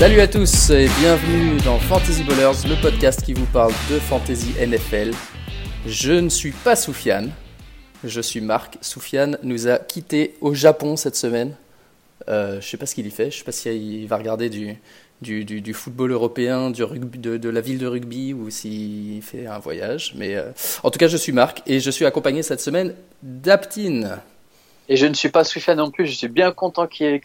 Salut à tous et bienvenue dans Fantasy Ballers, le podcast qui vous parle de Fantasy NFL. Je ne suis pas Soufiane, je suis Marc. Soufiane nous a quittés au Japon cette semaine. Euh, je sais pas ce qu'il y fait, je sais pas s'il va regarder du, football européen, de, la ville de rugby ou s'il fait un voyage. Mais euh, en tout cas, je suis Marc et je suis accompagné cette semaine d'Aptine. Et je ne suis pas Soufiane non plus, je suis bien content qu'il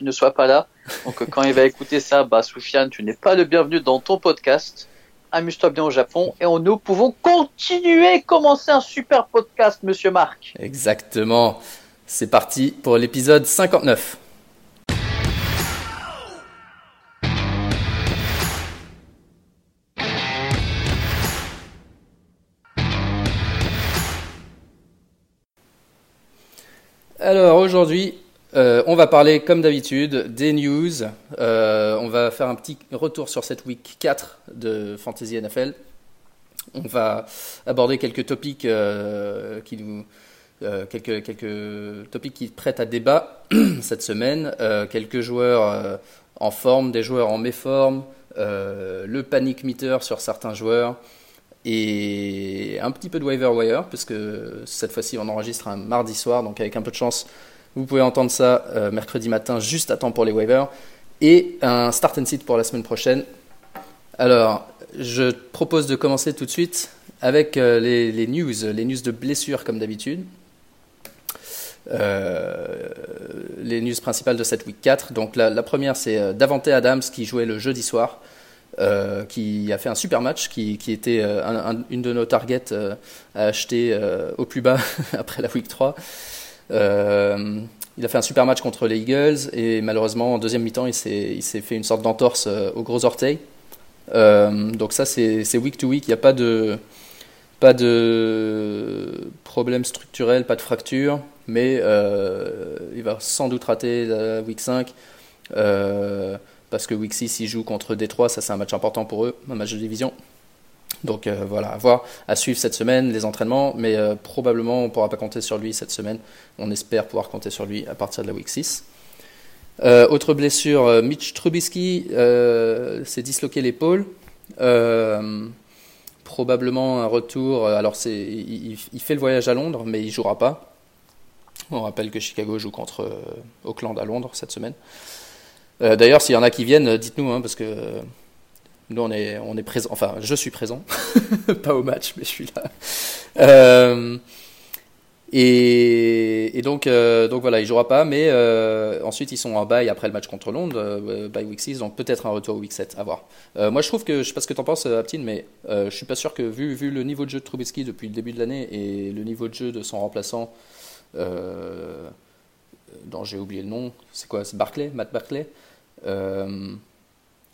ne soit pas là. Donc quand il va écouter ça, bah Soufiane, tu n'es pas le bienvenu dans ton podcast. Amuse-toi bien au Japon et nous pouvons continuer, commencer un super podcast, monsieur Marc. Exactement. C'est parti pour l'épisode 59. Alors aujourd'hui, euh, on va parler comme d'habitude des news. Euh, on va faire un petit retour sur cette week 4 de Fantasy NFL. On va aborder quelques topics euh, qui nous qui prêtent à débat cette semaine. quelques joueurs en forme, des joueurs en méforme, le panic meter sur certains joueurs et un petit peu de waiver wire, parce que cette fois-ci on enregistre un mardi soir, donc avec un peu de chance, vous pouvez entendre ça euh, mercredi matin, juste à temps pour les waivers, et un start and sit pour la semaine prochaine. Alors, je propose de commencer tout de suite avec euh, les, news, les news de blessures comme d'habitude. Euh, les news principales de cette week 4. Donc la, la première c'est Davante Adams qui jouait le jeudi soir. Euh, qui a fait un super match, qui, était euh, une de nos targets euh, à acheter au plus bas après la week 3. il a fait un super match contre les Eagles et malheureusement en deuxième mi-temps il s'est fait une sorte d'entorse au gros orteil. donc ça c'est week to week, il n'y a pas de, pas de problème structurel, pas de fracture, mais il va sans doute rater la week 5 parce que Week 6 il joue contre Détroit, ça c'est un match important pour eux, un match de division. Donc euh, voilà, à voir, à suivre cette semaine les entraînements, mais euh, probablement on ne pourra pas compter sur lui cette semaine. On espère pouvoir compter sur lui à partir de la Week 6. Euh, autre blessure, Mitch Trubisky s'est disloqué l'épaule. probablement un retour. Alors c'est, il, il, fait le voyage à Londres, mais il jouera pas. On rappelle que Chicago joue contre Auckland à Londres cette semaine. Euh, d'ailleurs, s'il y en a qui viennent, euh, dites-nous, hein, parce que euh, nous, on est, on présent. Enfin, je suis présent, pas au match, mais je suis là. et, donc, donc voilà, il jouera pas, mais ensuite ils sont en bail après le match contre Londres, bail week 6, donc peut-être un retour au week 7, à voir. moi je trouve que, je sais pas ce que tu en penses, Aptine, mais je suis pas sûr que vu, vu le niveau de jeu de Trubisky depuis le début de l'année et le niveau de jeu de son remplaçant, dont j'ai oublié le nom, c'est quoi C'est Barclay Matt Barclay euh,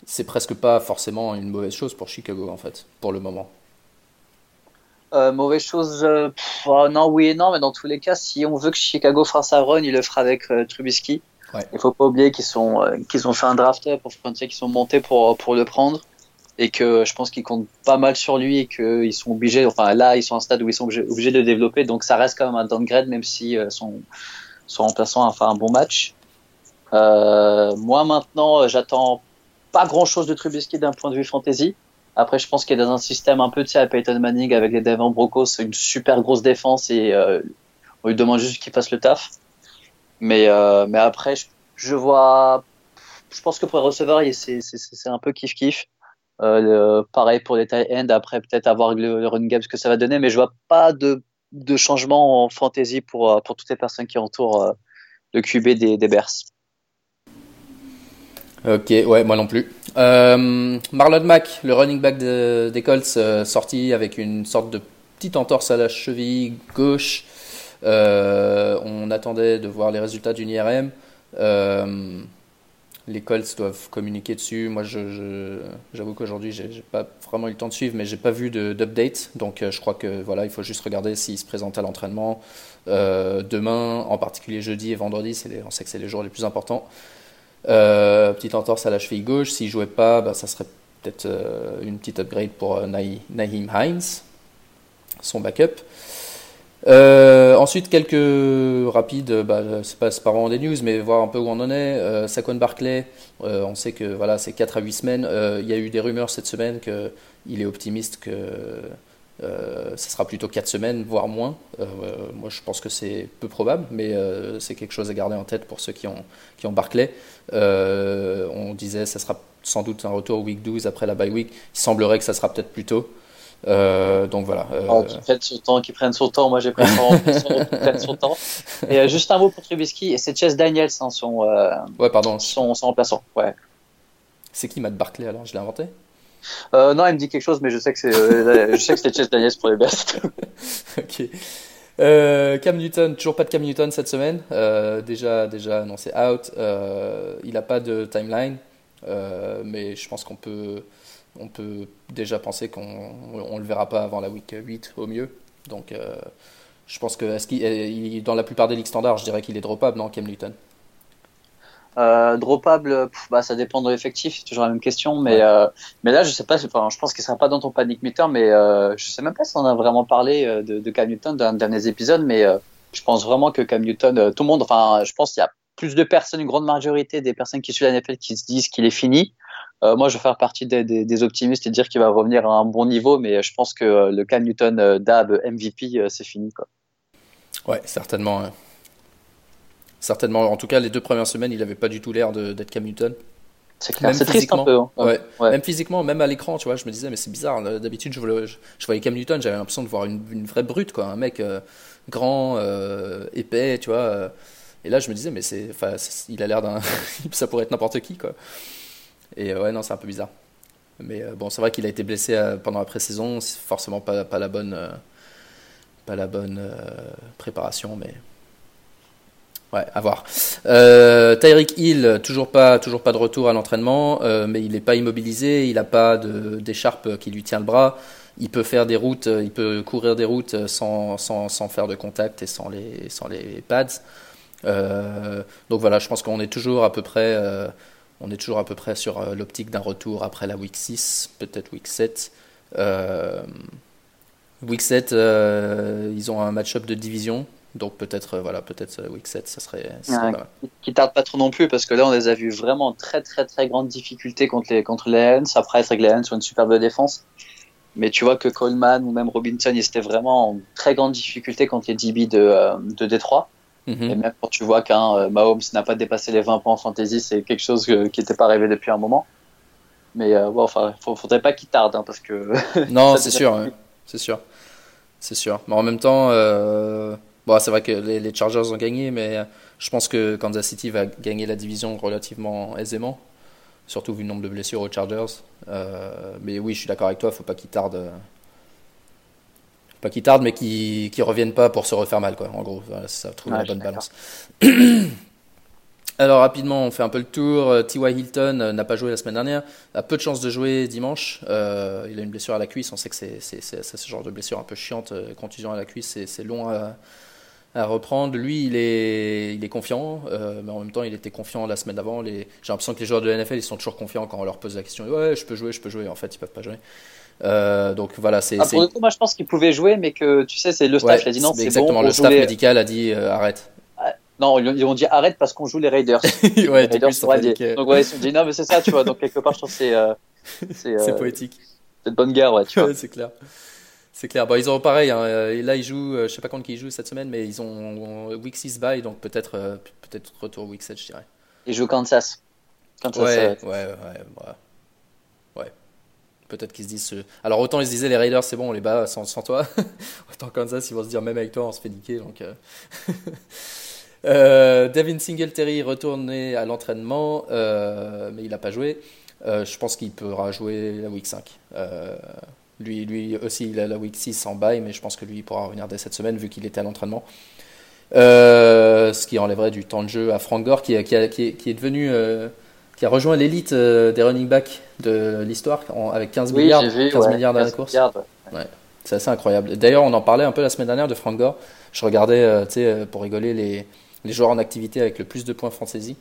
c'est presque pas forcément une mauvaise chose pour Chicago en fait, pour le moment. Euh, mauvaise chose, euh, oh, non, oui et non, mais dans tous les cas, si on veut que Chicago fasse sa run, il le fera avec Trubisky. Il faut pas oublier qu'ils sont qu'ils ont fait un draft pour qu'ils sont montés pour pour le prendre et que je pense qu'ils comptent pas mal sur lui et qu'ils sont obligés. Enfin là, ils sont à un stade où ils sont obligés, de le développer, donc ça reste quand même un downgrade même si son son remplaçant a fait un bon match. Euh, moi maintenant, euh, j'attends pas grand chose de Trubisky d'un point de vue fantasy. Après, je pense qu'il est dans un système un peu, tu sais, à Peyton Manning avec les Devon Brocos, une super grosse défense et euh, on lui demande juste qu'il fasse le taf. Mais, euh, mais après, je, vois, je pense que pour les receveurs, c'est un peu kiff-kiff. Euh, pareil pour les tight end après peut-être avoir le, run game, ce que ça va donner, mais je vois pas de, de changement en fantasy pour, pour toutes les personnes qui entourent le QB des, des Bears. Ok, ouais, moi non plus. Euh, Marlon Mack, le running back des Colts, euh, sorti avec une sorte de petite entorse à la cheville gauche. Euh, on attendait de voir les résultats d'une IRM. les Colts doivent communiquer dessus. Moi, je, j'avoue qu'aujourd'hui, j'ai, pas vraiment eu le temps de suivre, mais j'ai pas vu d'update. Donc, je crois que voilà, il faut juste regarder s'il se présente à l'entraînement. demain, en particulier jeudi et vendredi, on sait que c'est les jours les plus importants. Euh, petite entorse à la cheville gauche. S'il jouait pas, bah, ça serait peut-être euh, une petite upgrade pour euh, Hines, son backup. ensuite, quelques rapides, bah, c'est pas, pas, vraiment des news, mais voir un peu où on en est. Euh, Saquon Barclay, on sait que voilà, c'est 4 à 8 semaines. Il y a eu des rumeurs cette semaine qu'il est optimiste que euh, ce sera plutôt 4 semaines, voire moins. Euh, moi, je pense que c'est peu probable, mais euh, c'est quelque chose à garder en tête pour ceux qui ont, qui ont Barclay. on disait que ça sera sans doute un retour week 12 après la bye week. Il semblerait que ça sera peut-être plus tôt. donc voilà. Oh, qui prenne son temps, qui prenne son temps. Moi, j'ai pris son, son temps. Et juste un mot pour Trubisky, et c'est Chess Daniels, hein, son, ouais, pardon. son, son remplaçant. Ouais. C'est qui Matt Barclay alors? Je l'ai inventé? Euh, non, il me dit quelque chose, mais je sais que c'est, euh, je sais que c'était Chase pour les Bears. ok. Euh, Cam Newton, toujours pas de Cam Newton cette semaine. déjà, déjà annoncé out. il n'a pas de timeline, mais je pense qu'on peut, on peut déjà penser qu'on on le verra pas avant la week 8 au mieux. Donc, je pense que est-ce qu'il, dans la plupart des ligues standards, je dirais qu'il est dropable, non, Cam Newton? Euh, droppable, bah, ça dépend de l'effectif, c'est toujours la même question. Mais, euh, mais là, je sais pas, enfin, je pense qu'il sera pas dans ton panic meter, mais euh, je sais même pas si on a vraiment parlé euh, de, de Cam Newton dans les derniers épisodes, mais je pense vraiment que Cam Newton, tout le monde, enfin, je pense qu'il y a plus de personnes, une grande majorité des personnes qui suivent la NFL qui se disent qu'il est fini. moi, je vais faire partie des, des, des optimistes et dire qu'il va revenir à un bon niveau, mais je pense que le Cam Newton DAB MVP, c'est fini, quoi. Ouais, certainement. Hein. Certainement. En tout cas, les deux premières semaines, il n'avait pas du tout l'air d'être Cam Newton. C'est clair, c'est triste un peu. Hein. Ouais. Même physiquement, même à l'écran, tu vois, je me disais, mais c'est bizarre. D'habitude, je, je, voyais Cam Newton, j'avais l'impression de voir une, vraie brute, quoi. Un mec euh, grand, euh, épais, tu vois. Euh. et là, je me disais, mais c'est, il a l'air d'un. ça pourrait être n'importe qui, quoi. Et ouais, non, c'est un peu bizarre. Mais bon, c'est vrai qu'il a été blessé pendant la pré-saison, c'est forcément pas, pas la bonne, pas la bonne préparation, mais. Ouais, à voir. Euh, Hill, toujours pas, toujours pas de retour à l'entraînement, euh, mais il n'est pas immobilisé, il n'a pas d'écharpe qui lui tient le bras. Il peut faire des routes, il peut courir des routes sans, sans, sans faire de contact et sans les, sans les pads. Euh, donc voilà, je pense qu'on est toujours à peu près, euh, on est toujours à peu près sur euh, l'optique d'un retour après la week 6, peut-être week 7. week 7, ils ont un match-up de division donc peut-être euh, voilà, peut-être euh, week 7, ça serait, Qui tarde pas trop non plus parce que là on les a vus vraiment très très très grandes difficultés contre les contre les Lions. Après être que les Lions ont une superbe défense. Mais tu vois que Coleman ou même Robinson, ils étaient vraiment en très grande difficulté contre les DB de, euh, de Détroit. Mhm. Et même quand tu vois qu'un Mahomes n'a pas dépassé les 20 points en fantasy, c'est quelque chose qui n'était pas arrivé depuis un moment. Mais bon, enfin, faudrait pas qu'il tarde hein, parce que. Non, c'est sûr, c'est sûr, c'est sûr. Mais en même temps, Bon, c'est vrai que les, Chargers ont gagné, mais je pense que Kansas City va gagner la division relativement aisément, surtout vu le nombre de blessures aux Chargers. Euh, mais oui, je suis d'accord avec toi, faut pas qu'ils tardent. Pas qu'ils tardent, mais qu'ils ne reviennent pas pour se refaire mal, quoi. En gros, ça trouve la bonne balance. Alors rapidement, on fait un peu le tour. Euh, T.Y. Hilton euh, n'a pas joué la semaine dernière, a peu de chance de jouer dimanche. Euh, il a une blessure à la cuisse, on sait que c'est ce genre de blessure un peu chiante, contusion à la cuisse, c'est long à, à reprendre. Lui, il est, il est confiant, euh, mais en même temps, il était confiant la semaine d'avant. Les... J'ai l'impression que les joueurs de la NFL, ils sont toujours confiants quand on leur pose la question. Ouais, je peux jouer, je peux jouer. En fait, ils peuvent pas jouer. Euh, donc voilà, c'est. Ah, pour le coup, moi, je pense qu'ils pouvaient jouer, mais que tu sais, c'est le staff qui a dit non, c'est Exactement, le staff médical a dit euh, arrête. Ah, non, ils ont dit arrête parce qu'on joue les Raiders. ouais, les Raiders sont Donc ouais, ils se sont dit non, mais c'est ça, tu vois. Donc quelque part, je trouve que c'est. c'est poétique. C'est de bonne guerre, ouais, tu vois. c'est clair. C'est clair. Bon, ils ont pareil. Hein. Là, ils jouent. Euh, je sais pas quand ils jouent cette semaine, mais ils ont week 6 bye, donc peut-être euh, peut-être retour week 7, je dirais. Ils jouent Kansas. Kansas ouais, ouais, ouais, ouais, Peut-être qu'ils se disent. Alors autant ils se disaient les Raiders, c'est bon, on les bat sans, sans toi. autant Kansas, ils vont se dire même avec toi, on se fait niquer. Donc. Euh... Devin Singletary retourné à l'entraînement, mais il n'a pas joué. je pense qu'il pourra jouer la week 5. Lui, lui aussi, il a la week 6 en bail, mais je pense que lui il pourra revenir dès cette semaine vu qu'il était à l'entraînement. Euh, ce qui enlèverait du temps de jeu à Frank Gore, qui, qui, qui, est, devenu, euh, qui a rejoint l'élite euh, des running backs de l'histoire avec 15 milliards, 15 milliards dans la course. ouais. C'est assez incroyable. D'ailleurs, on en parlait un peu la semaine dernière de Frank Gore. Je regardais, tu sais, pour rigoler, les, les, joueurs en activité avec le plus de points fantasy.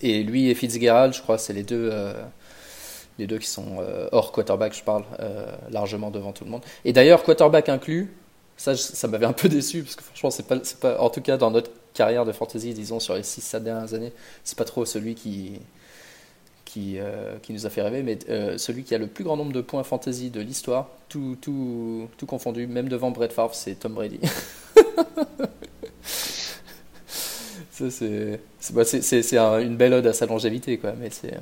Et lui et Fitzgerald, je crois, c'est les deux les deux qui sont euh, hors quarterback, je parle, euh, largement devant tout le monde. Et d'ailleurs, quarterback inclus, Ça, ça m'avait un peu déçu parce que franchement, c'est pas, pas, en tout cas dans notre carrière de fantasy, disons sur les 6-7 dernières années, c'est pas trop celui qui, qui, euh, qui nous a fait rêver, mais celui qui a le plus grand nombre de points fantasy de l'histoire, tout, tout, tout confondu, même devant Brett Favre, c'est Tom Brady. c'est bah, une belle ode à sa longévité, quoi, mais c'est.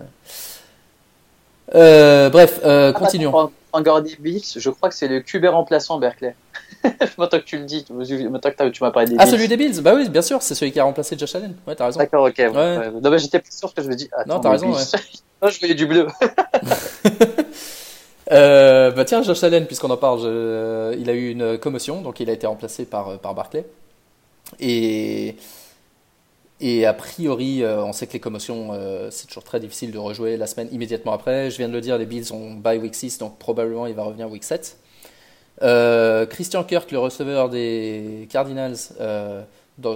Bref, euh, ah, continuons. En des Bills, je crois que c'est le QB remplaçant Berkeley. Maintenant que tu le dis, maintenant que tu m'as parlé des Ah, celui des Bills Bah oui, bien sûr, c'est celui qui a remplacé Josh Allen. Ouais, t'as raison. D'accord, ok. Ouais. Non, mais j'étais plus sûr que je me dis. non, t'as raison. Ouais. non, je voyais du bleu. euh, bah tiens, Josh Allen, puisqu'on en parle, il a eu une commotion, donc il a été remplacé par, par Barclay. Et et a priori, euh, on sait que les commotions, euh, c'est toujours très difficile de rejouer la semaine immédiatement après. Je viens de le dire, les Bills ont bye week 6, donc probablement il va revenir week 7. Euh, Christian Kirk, le receveur des Cardinals,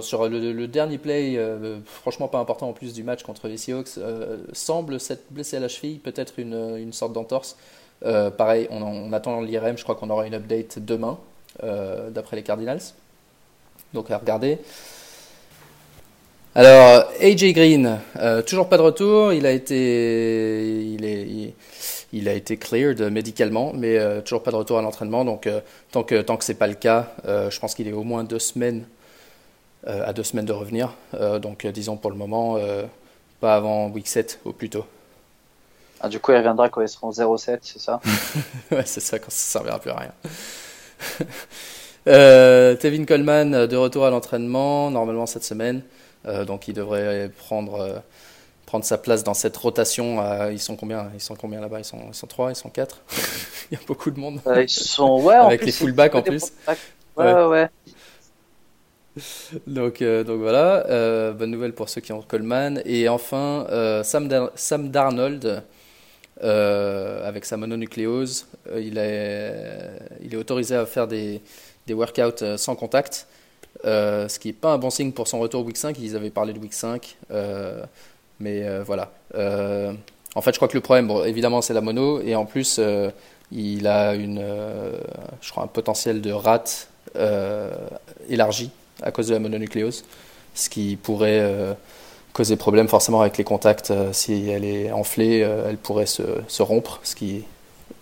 sur le, dernier play, franchement pas important en plus du match contre les Seahawks, semble s'être blessé à la cheville, peut-être une, sorte d'entorse. pareil, on, on attend l'IRM, je crois qu'on aura une update demain, d'après les Cardinals. Donc à regarder. Alors, AJ Green, euh, toujours pas de retour. Il a été, il est, il, a été cleared médicalement, mais euh, toujours pas de retour à l'entraînement. Donc, euh, tant que tant que c'est pas le cas, je pense qu'il est au moins deux semaines à deux semaines de revenir. donc, disons pour le moment, pas avant week 7 au plus tôt. Ah, du coup, il reviendra quand ils seront 0-7, c'est ça? Ouais, c'est ça, quand ça servira plus à rien. euh, Tevin Coleman, de retour à l'entraînement, normalement cette semaine. Euh, donc il devrait prendre, euh, prendre sa place dans cette rotation. ils sont combien? Ils sont combien là-bas? Ils sont, ils sont 3, ils sont 4 Il y a beaucoup de monde. ils sont, ouais, Avec les fullbacks en plus. Ouais, ouais. ouais. Donc, euh, donc voilà, bonne nouvelle pour ceux qui ont Coleman. Et enfin, Sam, Sam, Darnold, avec sa mononucléose, il, est, il est autorisé à faire des, des workouts sans contact. Euh, ce qui n'est pas un bon signe pour son retour week 5. Ils avaient parlé de week 5. Euh, mais euh, voilà. en fait, je crois que le problème, évidemment, c'est la mono. Et en plus, il a une, je crois un potentiel de rate élargi à cause de la mononucléose. Ce qui pourrait causer problème forcément avec les contacts. si elle est enflée, elle pourrait se, se, rompre, ce qui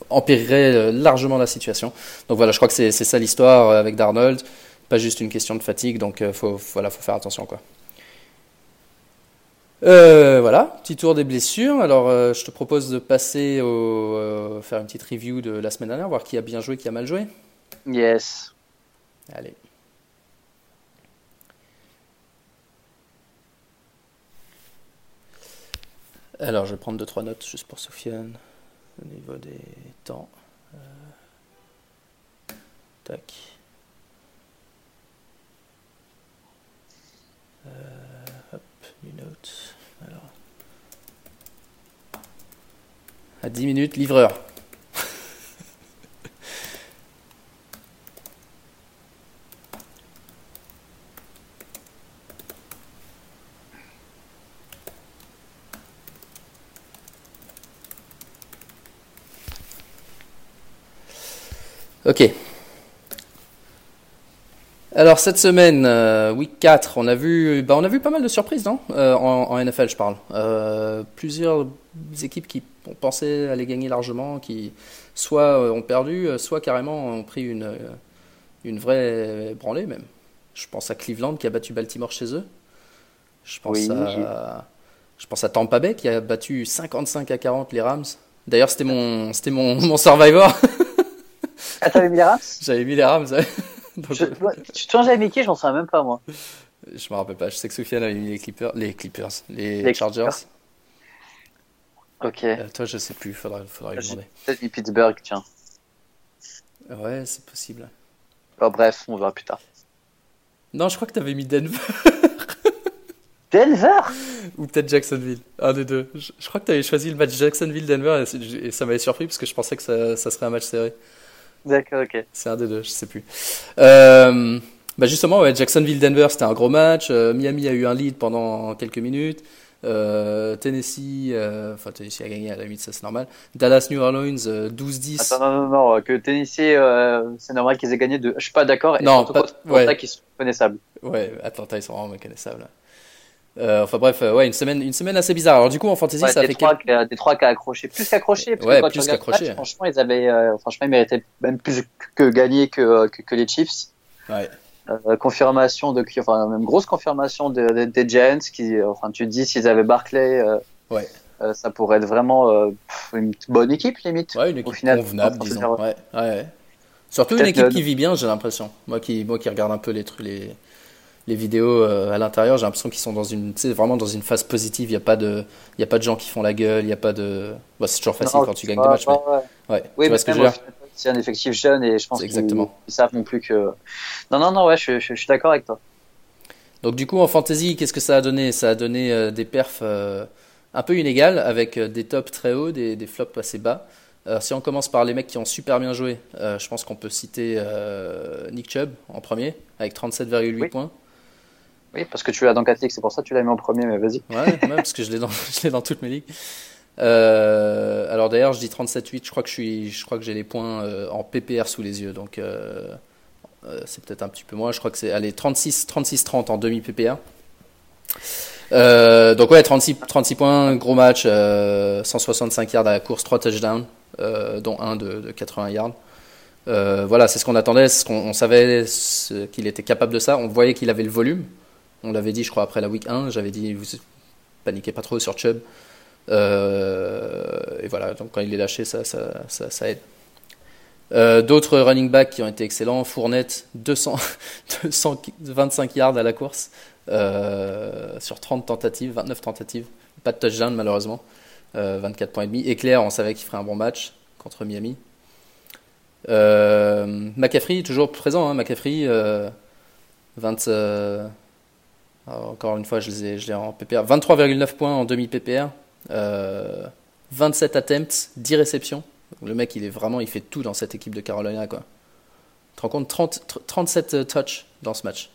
empirerait largement la situation. Donc voilà, je crois que c'est ça l'histoire avec Darnold pas juste une question de fatigue, donc il euh, faut, voilà, faut faire attention. Quoi. Euh, voilà, petit tour des blessures. Alors, euh, je te propose de passer au faire une petite review de la semaine dernière, voir qui a bien joué, qui a mal joué. Yes. Allez. Alors, je vais prendre deux trois notes juste pour Sofiane au niveau des temps. tac. Euh, hop, new note. Alors. À 10 minutes, livreur. ok. Alors cette semaine, euh, week 4, on a vu, bah, on a vu pas mal de surprises, non? Euh, en, NFL, je parle. Euh, plusieurs équipes qui ont pensé aller gagner largement, qui soit ont perdu, soit carrément ont pris une, une vraie branlée même. Je pense à Cleveland qui a battu Baltimore chez eux. Je pense à, je pense à Tampa Bay qui a battu 55 à 40 les Rams. D'ailleurs, c'était mon, c'était mon, mon Survivor. Ah, t'avais mis les Rams? J'avais mis les Rams. Ouais. je, tu te avec qui J'en sais même pas, moi. Je me rappelle pas. Je sais que Sofiane avait mis les Clippers, les, Clippers, les, Chargers. Ok. Euh, toi, je sais plus. Faudrait, faudrait lui demander. Peut-être mis Pittsburgh, tiens. Ouais, c'est possible. bref, on verra plus tard. Non, je crois que tu avais mis Denver. Denver? Ou peut-être Jacksonville. Un des deux. Je, crois que tu avais choisi le match Jacksonville-Denver et, ça m'avait surpris parce que je pensais que ça, ça serait un match serré. D'accord, ok. C'est un des deux, je sais plus. Euh, bah justement, ouais, Jacksonville-Denver, c'était un gros match. Euh, Miami a eu un lead pendant quelques minutes. Tennessee, enfin Tennessee a gagné à la limite, ça c'est normal. Dallas New Orleans 12-10. Attends, non, non, non, que Tennessee, c'est normal qu'ils aient gagné de. Je suis pas d'accord. Non, pas. Ouais. qu'ils sont connaissables. Ouais, Atlanta, ils sont vraiment méconnaissables. Euh, enfin bref, euh, ouais, une semaine, une semaine assez bizarre. Alors du coup, en fantasy, ça fait trois, quel... des trois qui a accroché, plus qu'accroché. Ouais, que plus qu'accroché. Franchement, ils avaient, euh, franchement, ils méritaient même plus que gagner que, que, que les Chiefs. Ouais. Euh, confirmation de, enfin même grosse confirmation de, de, des Giants qui, enfin tu te dis s'ils avaient Barclay, ouais. ça pourrait être vraiment une bonne équipe limite. Ouais, une équipe au final, convenable, disons. Ouais, ouais. Surtout une équipe qui vit bien, j'ai l'impression. Moi qui, moi qui regarde un peu les trucs, les les vidéos euh, à l'intérieur, j'ai l'impression qu'ils sont dans une, vraiment dans une phase positive. Il n'y a pas de, il y a pas de gens qui font la gueule. Il y a pas de, bah, c'est toujours facile quand tu gagnes des matchs. Mais... Ouais. Oui, tu C'est un effectif jeune et je pense qu'ils savent non plus que. Non, non, non, ouais, je, je, suis d'accord avec toi. Donc du coup, en fantasy, qu'est-ce que ça a donné? Ça a donné euh, des perfs euh, un peu inégales avec des tops très hauts, des, des flops assez bas. si on commence par les mecs qui ont super bien joué, je pense qu'on peut citer Nick Chubb en premier avec 37,8 points. Oui, parce que tu l'as dans 4 ligues, c'est pour ça que tu l'as mis en premier, mais vas-y. Ouais, parce que je l'ai dans, dans toutes mes ligues. Euh, alors d'ailleurs, je dis 37-8, je crois que je suis, je crois que j'ai les points euh, en PPR sous les yeux, donc euh, c'est peut-être un petit peu moins. Je crois que c'est allez 36, 36-30 en demi PPR. donc ouais, 36, 36 points, gros match, 165 yards à la course, 3 touchdowns, dont un de, de 80 yards. voilà, c'est ce qu'on attendait, ce qu'on on savait qu'il était capable de ça, on voyait qu'il avait le volume. On l'avait dit, je crois, après la week 1. J'avais dit, vous paniquez pas trop sur Chubb. Euh, et voilà, donc quand il est lâché, ça, aide. Euh, d'autres running backs qui ont été excellents. Fournette, 200, 225 yards à la course euh, sur 30 tentatives, 29 tentatives. Pas de touchdown malheureusement. 24 points et demi. Éclair, on savait qu'il ferait un bon match contre Miami. McCaffrey, toujours présent. Hein, McCaffrey, 20, encore une fois, je l'ai en PPR. 23,9 points en demi-PPR. 27 attempts, 10 réceptions. Le mec, il est vraiment, il fait tout dans cette équipe de Carolina, quoi. Tu te rends compte 30, 37 touches dans ce match.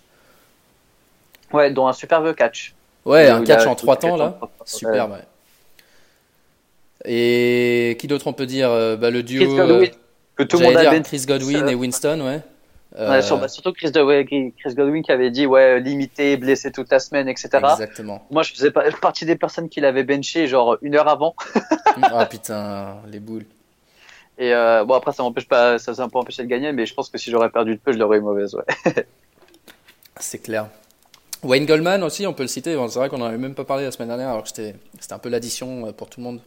Ouais, dont un superbe catch. Ouais, un catch en 3 temps, là. Superbe, ouais. Et qui d'autre on peut dire euh, bah, Le duo. Chris Godwin, euh, que tout le monde a Chris Godwin et Winston, ouais. Euh, bah, surtout Chris, Chris, Godwin qui avait dit ouais limité, blessé toute la semaine, etc. Exactement. Moi je faisais partie des personnes qui l'avaient benché genre une heure avant. ah putain, les boules. Et euh, bon après ça m'empêche pas, ça, ça peut empêcher de gagner, mais je pense que si j'aurais perdu de peu, je l'aurais eu mauvaise. Ouais. C'est clair. Wayne Goldman aussi, on peut le citer. c'est vrai qu'on n'en avait même pas parlé la semaine dernière, alors que c'était, un peu l'addition euh, pour tout le monde.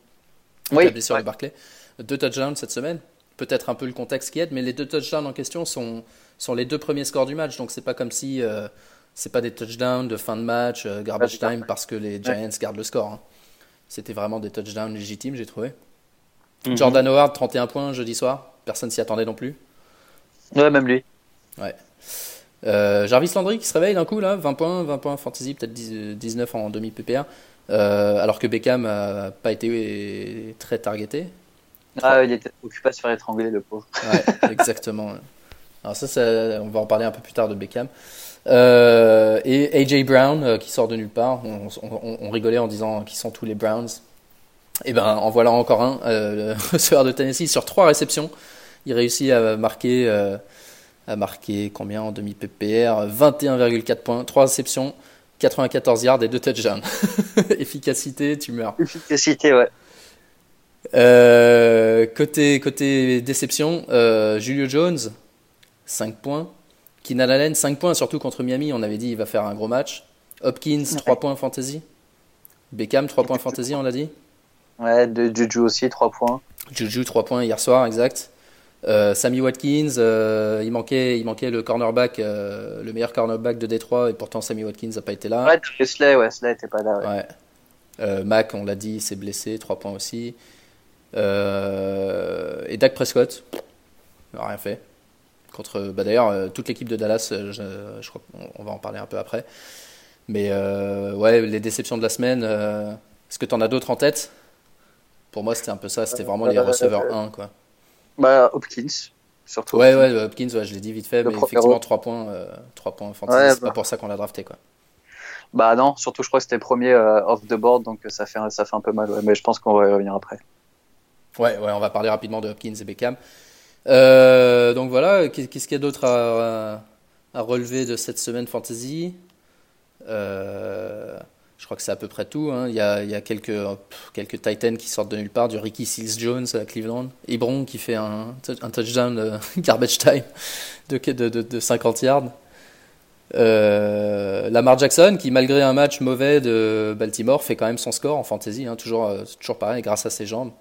Oui. Sur le Barclay. Deux touchdowns cette semaine. Peut-être un peu le contexte qui aide, mais les deux touchdowns en question sont sont les deux premiers scores du match. Donc c'est pas comme si euh, c'est pas des touchdowns de fin de match, euh, garbage time parce que les Giants gardent le score. Hein. C'était vraiment des touchdowns légitimes, j'ai trouvé. Mhm. Jordan Howard, 31 points jeudi soir. Personne s'y attendait non plus. Ouais, même lui. Ouais. Euh, Jarvis Landry qui se réveille d'un coup là, 20 points, 20 points fantasy, peut-être 19 en demi PPR. alors que Beckham n'a pas été très targeté. Ah, il était occupé à se faire étrangler, le pauvre. Ouais, exactement. Alors ça, on va en parler un peu plus tard de Beckham. Euh, et AJ Brown euh, qui sort de nulle part. On, rigolait en disant qui sont tous les Browns. Et eh ben en voilà encore un, euh, le receveur de Tennessee sur trois réceptions. Il réussit à marquer, à marquer combien en demi PPR 21,4 points, trois réceptions, 94 yards et deux touchdowns. Efficacité, tu meurs. Efficacité, ouais. Côté, côté déception, Julio Jones, 5 points. Keenan Allen, 5 points, surtout contre Miami. On avait dit il va faire un gros match. Hopkins, 3 points fantasy. Beckham, 3 points fantasy, on l'a dit. Ouais, de Juju aussi, 3 points. Juju, 3 points hier soir, exact. Euh, Sammy Watkins, euh, il, manquait, il manquait le cornerback, euh, le meilleur cornerback de Détroit, et pourtant Sammy Watkins n'a pas été là. Ouais, Slay, ouais, Slay n'était pas là. Ouais. ouais. Mac, on l'a dit, s'est blessé, 3 points aussi. Et Dak Prescott, n'a rien fait. Contre, bah d'ailleurs, euh, toute l'équipe de Dallas, euh, je, crois qu'on va en parler un peu après. Mais euh, ouais, les déceptions de la semaine, est-ce que tu en as d'autres en tête? Pour moi, c'était un peu ça, c'était vraiment les receveurs 1. Quoi. Bah, Hopkins, surtout. Ouais, ouais, Hopkins, ouais, je l'ai dit vite fait, mais effectivement, 3 points, 3 points fantasy, c'est pas bah. pour ça qu'on l'a drafté. Quoi. Bah non, surtout je crois que c'était premier off the board, donc ça fait, ça fait un peu mal, mais je pense qu'on va y revenir après. Ouais, ouais, on va parler rapidement de Hopkins et Beckham. Euh, donc voilà, qu'est-ce qu'il y a d'autre à, relever de cette semaine fantasy? Euh, Je crois que c'est à peu près tout. Hein. Il, y a, y a, quelques, Titans qui sortent de nulle part, du Ricky Seals Jones à Cleveland, Ebron qui fait un, touchdown euh, garbage time de, de, de, de 50 yards. Euh, Lamar Jackson, qui malgré un match mauvais de Baltimore, fait quand même son score en fantasy, hein, toujours, toujours pareil, grâce à ses jambes.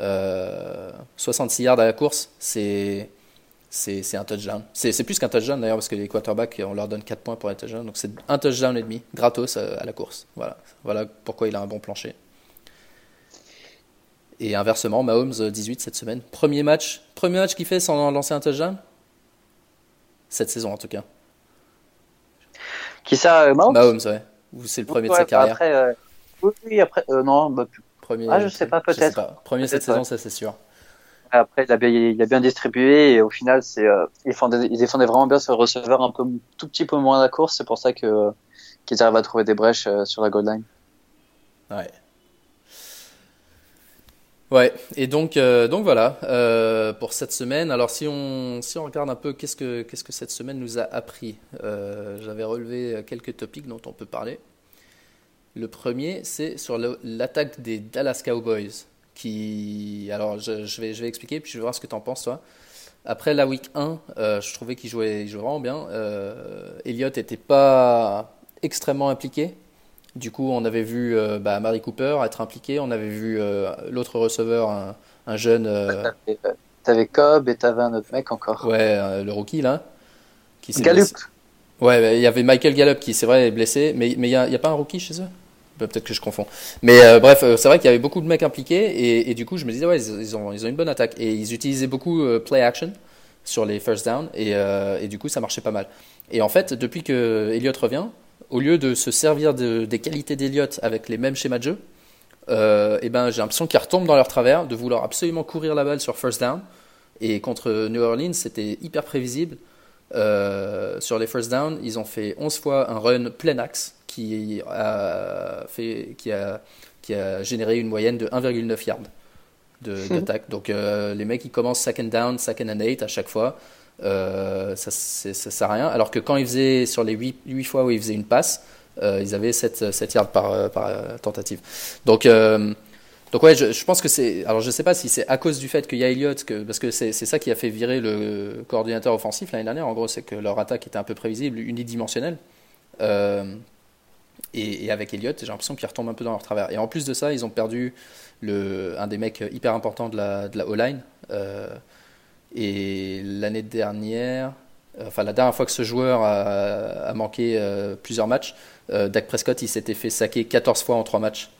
66 euh, yards à la course, c'est c'est un touchdown. C'est plus qu'un touchdown d'ailleurs parce que les quarterbacks on leur donne 4 points pour un touchdown. Donc c'est un touchdown et demi, gratos à, la course. Voilà. voilà pourquoi il a un bon plancher. Et inversement, Mahomes 18 cette semaine. Premier match, premier match qu'il fait sans lancer un touchdown? Cette saison en tout cas. Qui ça, euh, Mahomes? Mahomes, ouais. C'est le premier de sa carrière. Après, euh, oui, après, non, bah, ah, je sais pas, peut-être. Premier cette saison, ça c'est sûr. Après, il a, bien, il a bien distribué et au final, c'est, euh, il, défendait, il, défendait, vraiment bien ce receveur un peu, tout petit peu moins à la course. C'est pour ça que qu'ils arrivent à trouver des brèches euh, sur la goal line. Ouais. Ouais, et donc, euh, donc voilà euh, pour cette semaine. Alors si on, si on regarde un peu qu'est-ce que, qu'est-ce que cette semaine nous a appris, euh, j'avais relevé quelques topics dont on peut parler. Le premier, c'est sur l'attaque des Dallas Cowboys. Qui, alors, je, vais, je vais expliquer, puis je vais voir ce que tu en penses, toi. Après la week 1, euh, je trouvais qu'il jouait, vraiment bien. Euh, Elliott n'était pas extrêmement impliqué. Du coup, on avait vu euh, bah, Mary Cooper être impliqué. On avait vu euh, l'autre receveur, un, jeune. T'avais Cobb et t'avais un autre mec encore. Ouais, le rookie là. Qui Gallup. Ouais, bah, il y avait Michael Gallup qui, c'est vrai, est blessé. Mais il n'y a, y a pas un rookie chez eux? Peut-être que je confonds. Mais euh, bref, euh, c'est vrai qu'il y avait beaucoup de mecs impliqués et, du coup, je me disais, ouais, ils, ont, ils ont une bonne attaque. Et ils utilisaient beaucoup euh, play action sur les first down et, du coup, ça marchait pas mal. Et en fait, depuis que Elliott revient, au lieu de se servir de, des qualités d'Elliott avec les mêmes schémas de jeu, et ben, j'ai l'impression qu'ils retombent dans leur travers de vouloir absolument courir la balle sur first down. Et contre New Orleans, c'était hyper prévisible. Sur les first down, ils ont fait 11 fois un run plein axe qui a, fait, qui a, qui a généré une moyenne de 1,9 yards d'attaque. Donc euh, les mecs ils commencent second down, second and eight à chaque fois. Euh, ça, ça sert à rien. Alors que quand ils faisaient sur les 8, 8 fois où ils faisaient une passe, euh, ils avaient 7, 7 yards par, par tentative. Donc donc ouais, je, pense que c'est. Alors je sais pas si c'est à cause du fait qu'il y a Elliott, parce que c'est ça qui a fait virer le coordinateur offensif l'année dernière. En gros, c'est que leur attaque était un peu prévisible, unidimensionnelle. Euh, et, avec Elliott, j'ai l'impression qu'ils retombent un peu dans leur travers. Et en plus de ça, ils ont perdu un des mecs hyper importants de la, de la O-line. Euh, et l'année dernière, euh, enfin la dernière fois que ce joueur a, manqué plusieurs matchs, Dak Prescott il s'était fait saquer 14 fois en 3 matchs.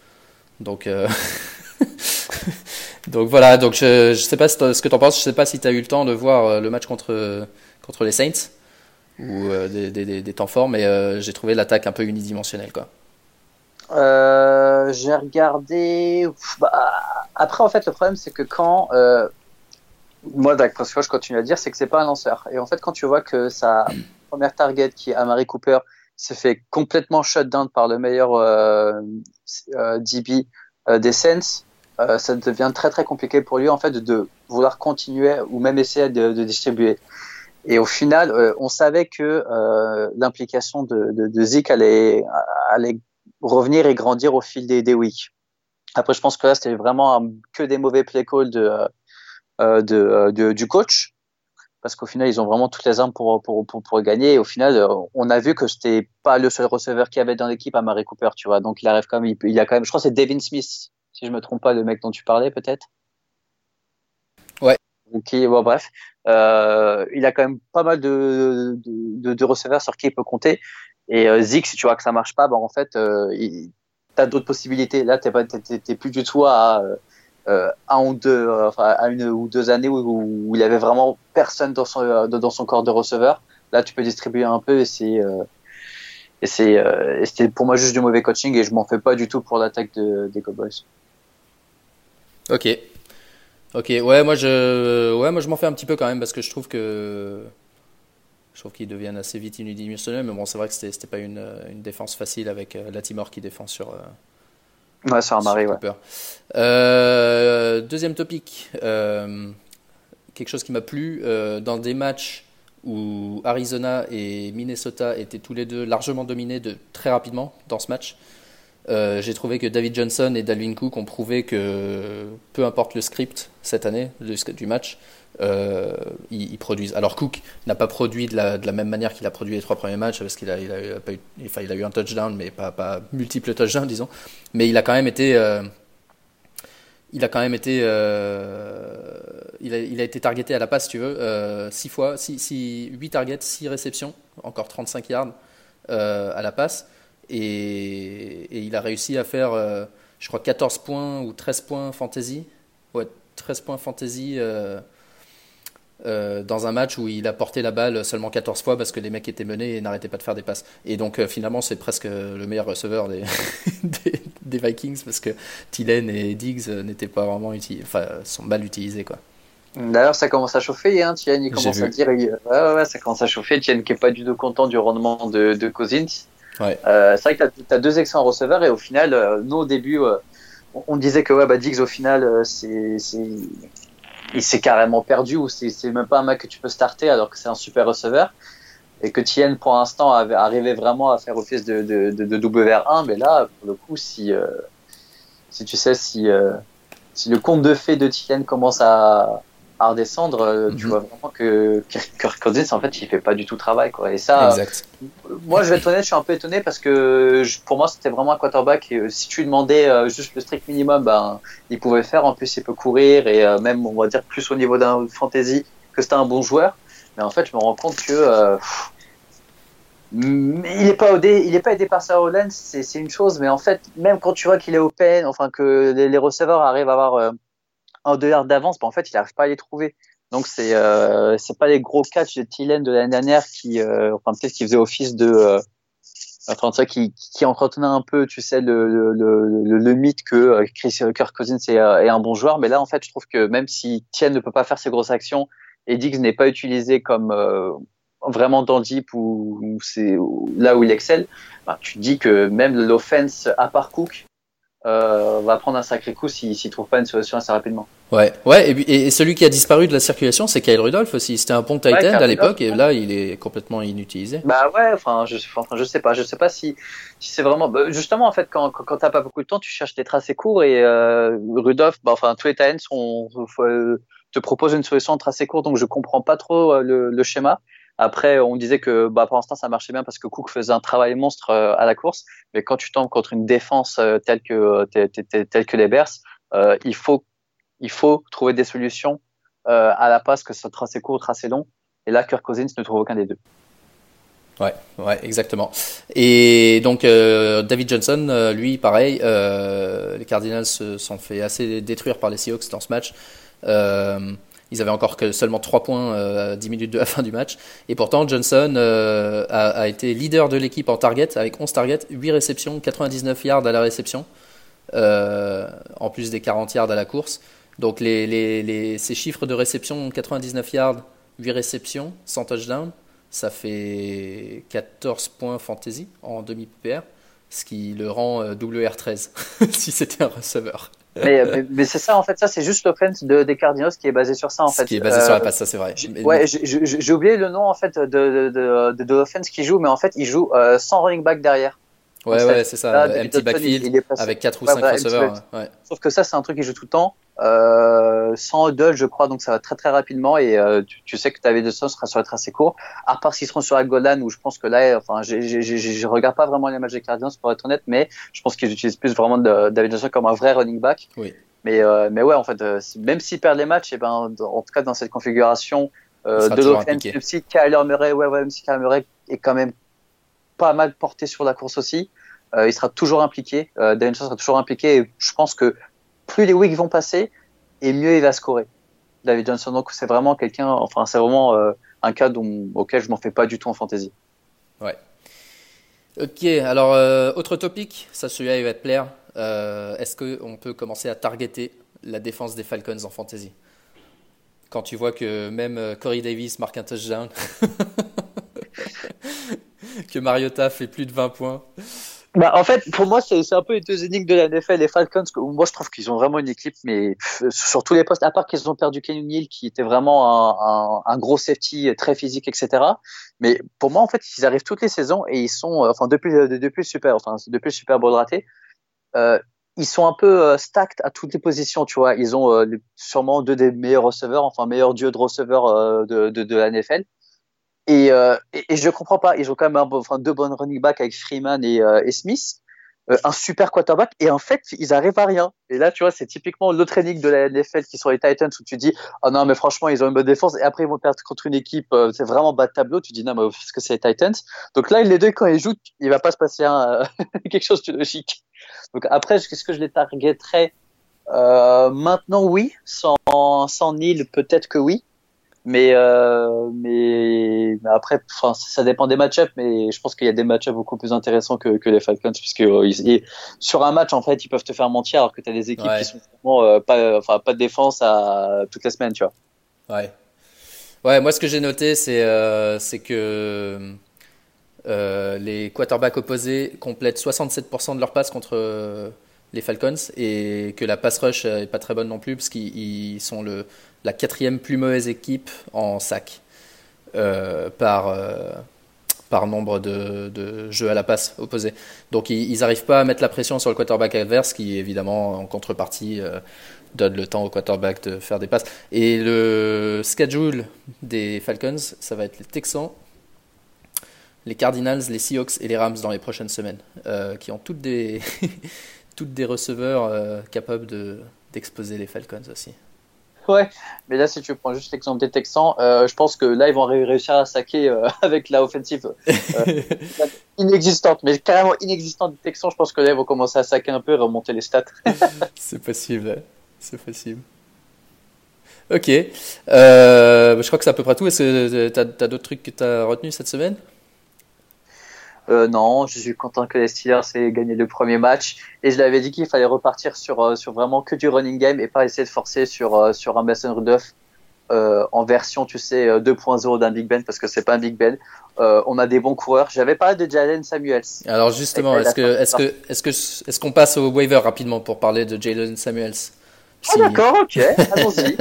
Donc, donc voilà, donc je ne sais pas ce que tu en penses, je ne sais pas si tu as eu le temps de voir le match contre, contre les Saints ou euh, des, des, temps forts, mais euh, j'ai trouvé l'attaque un peu unidimensionnelle. Quoi. Euh, j'ai regardé. Bah, après, en fait, le problème, c'est que quand. moi, Dak Prescott, je continue à dire, c'est que c'est pas un lanceur. Et en fait, quand tu vois que sa première target, qui est Amari Cooper, se fait complètement shut down par le meilleur DB des Saints, ça devient très très compliqué pour lui en fait de vouloir continuer ou même essayer de, distribuer. Et au final, euh, on savait que euh, l'implication de, de, Zeke allait, revenir et grandir au fil des, weeks. Après, je pense que là, c'était vraiment que des mauvais play calls de, euh, du coach. Parce qu'au final, ils ont vraiment toutes les armes pour, pour, gagner. Et au final, on a vu que c'était pas le seul receveur qu'il y avait dans l'équipe à Mary Cooper, tu vois. Donc, il arrive quand il a quand même, je crois que c'est Devin Smith, si je me trompe pas, le mec dont tu parlais, peut-être? Ouais. Ok, bon, bref. Euh, il a quand même pas mal de, de, de, receveurs sur qui il peut compter. Et euh, Zig, si tu vois que ça marche pas, ben en fait, euh, tu as d'autres possibilités. Là, t'es pas, plus du tout à euh, un ou deux, enfin, à une ou deux années où, où, il avait vraiment personne dans son, dans son corps de receveur. Là, tu peux distribuer un peu et c'est et c'est euh, c'était pour moi juste du mauvais coaching et je m'en fais pas du tout pour l'attaque de, des Cowboys. Ok, Ok, ouais, moi je, ouais, moi je m'en fais un petit peu quand même parce que je trouve que Je trouve qu'ils deviennent assez vite unidimensionnels, mais bon, c'est vrai que c'était pas une, une, défense facile avec la Timor qui défend sur. ouais, sur un mari, ouais. deuxième topic, quelque chose qui m'a plu dans des matchs où Arizona et Minnesota étaient tous les deux largement dominés de, très rapidement dans ce match. Euh, j'ai trouvé que David Johnson et Dalvin Cook ont prouvé que peu importe le script cette année du match, euh, ils, produisent. Alors Cook n'a pas produit de la, même manière qu'il a produit les trois premiers matchs parce qu'il a, pas eu, enfin, il a eu un touchdown, mais pas, pas multiples touchdowns, disons. Mais il a quand même été, euh, il a quand même été, il, a, été targeté à la passe, tu veux, 6 fois, 6, 8 targets, 6 réceptions, encore 35 yards à la passe. Et, il a réussi à faire, euh, je crois, 14 points ou 13 points fantasy. Ouais, 13 points fantasy euh, euh, dans un match où il a porté la balle seulement 14 fois parce que les mecs étaient menés et n'arrêtaient pas de faire des passes. Et donc finalement, c'est presque le meilleur receveur des, des, Vikings parce que Tillen et Diggs n'étaient pas vraiment utilisés, enfin, sont mal utilisés. quoi. D'ailleurs, ça commence à chauffer, hein, Tien, il commence à dire, ouais, ouais, ça commence à chauffer. Tien qui est pas du tout content du rendement de, de Cousins. Euh, c'est vrai que tu as, deux excellents receveurs et au final, euh, nous au début, euh, on, disait que ouais, bah, Diggs au final, c'est, il s'est carrément perdu ou c'est, même pas un mec que tu peux starter alors que c'est un super receveur. Et que Tien pour l'instant arrivait vraiment à faire office de, de, de, de WR1 mais là pour le coup si si tu sais si si le conte de fées de Tien commence à à redescendre, euh, tu mhm. vois vraiment que Kirk Cousins, en fait, il fait pas du tout travail, quoi. Et ça, moi, je vais être honnête, je suis un peu étonné parce que pour moi, c'était vraiment un quarterback. Et euh, si tu lui demandais euh, juste le strict minimum, ben, il pouvait faire. En plus, il peut courir et même, on va dire, plus au niveau d'un fantasy que c'était un bon joueur. Mais en fait, je me rends compte que il n'est pas aidé, il est pas aidé par sa c'est une chose. Mais en fait, même quand tu vois qu'il est open, enfin que les, les receveurs arrivent à avoir en deux yards d'avance, bah, en fait, il n'arrive pas à les trouver. Donc c'est euh, c'est pas les gros catchs de Thielen de l'année dernière qui euh, enfin peut-être qui faisait office de euh, enfin ça qui qui entretenait un peu tu sais le le, le, le mythe que euh, Chris Kirk Cousins est, est, un bon joueur mais là en fait je trouve que même si Tien ne peut pas faire ses grosses actions et Diggs n'est pas utilisé comme vraiment dans deep ou, c'est là où il excelle bah, tu dis que même l'offense à part Cook euh, va prendre un sacré coup s'il ne trouve pas une solution assez rapidement. Ouais, ouais, et, et, celui qui a disparu de la circulation, c'est Kyle Rudolph aussi. C'était un tight end à l'époque, et là, il est complètement inutilisé. Bah ouais, enfin, je, enfin, je sais pas, je sais pas si, si c'est vraiment. Bah, justement, en fait, quand, quand, t'as pas beaucoup de temps, tu cherches des tracés courts, et euh, Rudolph, bah, enfin, tous les tight ends sont, euh, te proposent une solution en tracé court, donc je comprends pas trop euh, le, le schéma. Après, on disait que bah, pour l'instant, ça marchait bien parce que Cook faisait un travail monstre euh, à la course. Mais quand tu tombes contre une défense euh, telle que, euh, telle que les Bears, il, faut, il faut trouver des solutions à la passe, que ce soit tracé court ou tracé long. Et là, Kirk Cousins ne trouve aucun des deux. Ouais, ouais, exactement. Et donc David Johnson, lui, pareil, les Cardinals se sont fait assez détruire par les Seahawks dans ce match. Ils avaient encore que seulement 3 points euh, à 10 minutes de la fin du match. Et pourtant, Johnson euh, a, été leader de l'équipe en target avec 11 targets, 8 réceptions, 99 yards à la réception, euh, en plus des 40 yards à la course. Donc ces chiffres de réception, 99 yards, 8 réceptions, sans touchdown, ça fait 14 points fantasy en demi-PPR, ce qui le rend WR13 si c'était un receveur. Mais, mais, c'est ça en fait, ça c'est juste l'offense de, des Cardinals qui est basé sur ça en fait. Qui est basé sur la euh, passe, ça c'est vrai. Ouais, j'ai oublié le nom en fait de, de, de, de l'offense qui joue, mais en fait il joue euh, sans running back derrière. Ouais, ouais, c'est ça, empty backfield avec 4 ou 5 receveurs. Ouais. Sauf que ça c'est un truc qui joue tout le temps, euh, sans huddle je crois, donc ça va très très rapidement et euh, tu, tu, sais que David Johnson sera sur être assez court, à part s'ils seront sur la goal line où je pense que là, enfin, je regarde pas vraiment les matchs des Cardinals pour être honnête, mais je pense qu'ils utilisent plus vraiment David Johnson comme un vrai running back. Oui. Mais, euh, mais ouais, en fait, euh, même s'ils perdent les matchs, et eh ben, en tout cas dans cette configuration euh, de l'offense, même si Kyler Murray, ouais, ouais, même si Kyler Murray est quand même pas mal porté sur la course aussi, euh, il sera toujours impliqué. Euh, David sera toujours impliqué. Et je pense que plus les weeks vont passer, et mieux il va scorer. David Johnson, donc c'est vraiment quelqu'un, enfin c'est vraiment euh, un cas dont, auquel je m'en fais pas du tout en fantasy. Ouais. Ok, alors euh, autre topic, ça celui-là il va te plaire. Est-ce qu'on peut commencer à targeter la défense des Falcons en fantasy Quand tu vois que même Corey Davis marque un touchdown. que Mariota fait plus de 20 points. Bah, en fait, pour moi, c'est un peu les deux énigmes de la NFL. Les Falcons, moi, je trouve qu'ils ont vraiment une équipe, mais sur tous les postes, à part qu'ils ont perdu Kenny Neal, qui était vraiment un, gros safety très physique, etc. Mais pour moi, en fait, ils arrivent toutes les saisons et ils sont, enfin, depuis, depuis le super, enfin, depuis le Super Bowl euh, ils sont un peu euh, stacked à toutes les positions, tu vois. Ils ont euh, sûrement deux des meilleurs receveurs, enfin, meilleurs dieux de receveurs euh, de la NFL. Et, euh, et, je comprends pas. Ils ont quand même un, enfin, deux bonnes running backs avec Freeman et, euh, et Smith, euh, un super quarterback. Et en fait, ils arrivent à rien. Et là, tu vois, c'est typiquement l'autre énigme de la NFL qui sont les Titans où tu dis, oh non, mais franchement, ils ont une bonne défense. Et après, ils vont perdre contre une équipe, euh, c'est vraiment bas de tableau. Tu dis, non, mais parce que c'est les Titans. Donc là, les deux, quand ils jouent, il va pas se passer un, quelque chose de logique. Donc après, est-ce que je les targeterais? Euh, maintenant, oui. Sans, sans Neil, peut-être que oui. Mais, euh, mais, mais après, enfin, ça dépend des match-ups, mais je pense qu'il y a des match-ups beaucoup plus intéressants que, que les Falcons, puisque euh, ils, sur un match, en fait, ils peuvent te faire mentir, alors que tu as des équipes ouais. qui sont vraiment euh, pas, enfin, pas de défense à toutes les semaines, tu vois. Ouais. Ouais, moi, ce que j'ai noté, c'est c'est que les quarterbacks opposés complètent 67% de leurs passes contre les Falcons et que la pass rush est pas très bonne non plus parce qu'ils sont le, la quatrième plus mauvaise équipe en sac euh, par, euh, par nombre de, de, jeux à la passe opposés. Donc ils n'arrivent pas à mettre la pression sur le quarterback adverse qui évidemment en contrepartie euh, donne le temps au quarterback de faire des passes. Et le schedule des Falcons, ça va être les Texans, les Cardinals, les Seahawks et les Rams dans les prochaines semaines, qui ont toutes des toutes des receveurs capables de, d'exposer les Falcons aussi. Ouais, mais là, si tu prends juste l'exemple des Texans, euh, je pense que là, ils vont réussir à saquer euh, avec la offensive euh, inexistante, mais carrément inexistante des Texans. Je pense que là, ils vont commencer à saquer un peu et remonter les stats. c'est possible, c'est possible. Ok, je crois que c'est à peu près tout. Est-ce que tu as, as d'autres trucs que tu as retenus cette semaine? Euh, non, je suis content que les Steelers aient gagné le premier match. Et je l'avais dit qu'il fallait repartir sur, euh, sur vraiment que du running game et pas essayer de forcer sur, euh, sur un Mason Rudolph euh, en version, tu sais, 2.0 d'un Big Ben parce que c'est pas un Big Ben. Euh, on a des bons coureurs. J'avais parlé de Jalen Samuels. Alors justement, est-ce que est-ce que est-ce que est-ce qu'on passe au waiver rapidement pour parler de Jalen Samuels? Ah d'accord, ok, allons-y.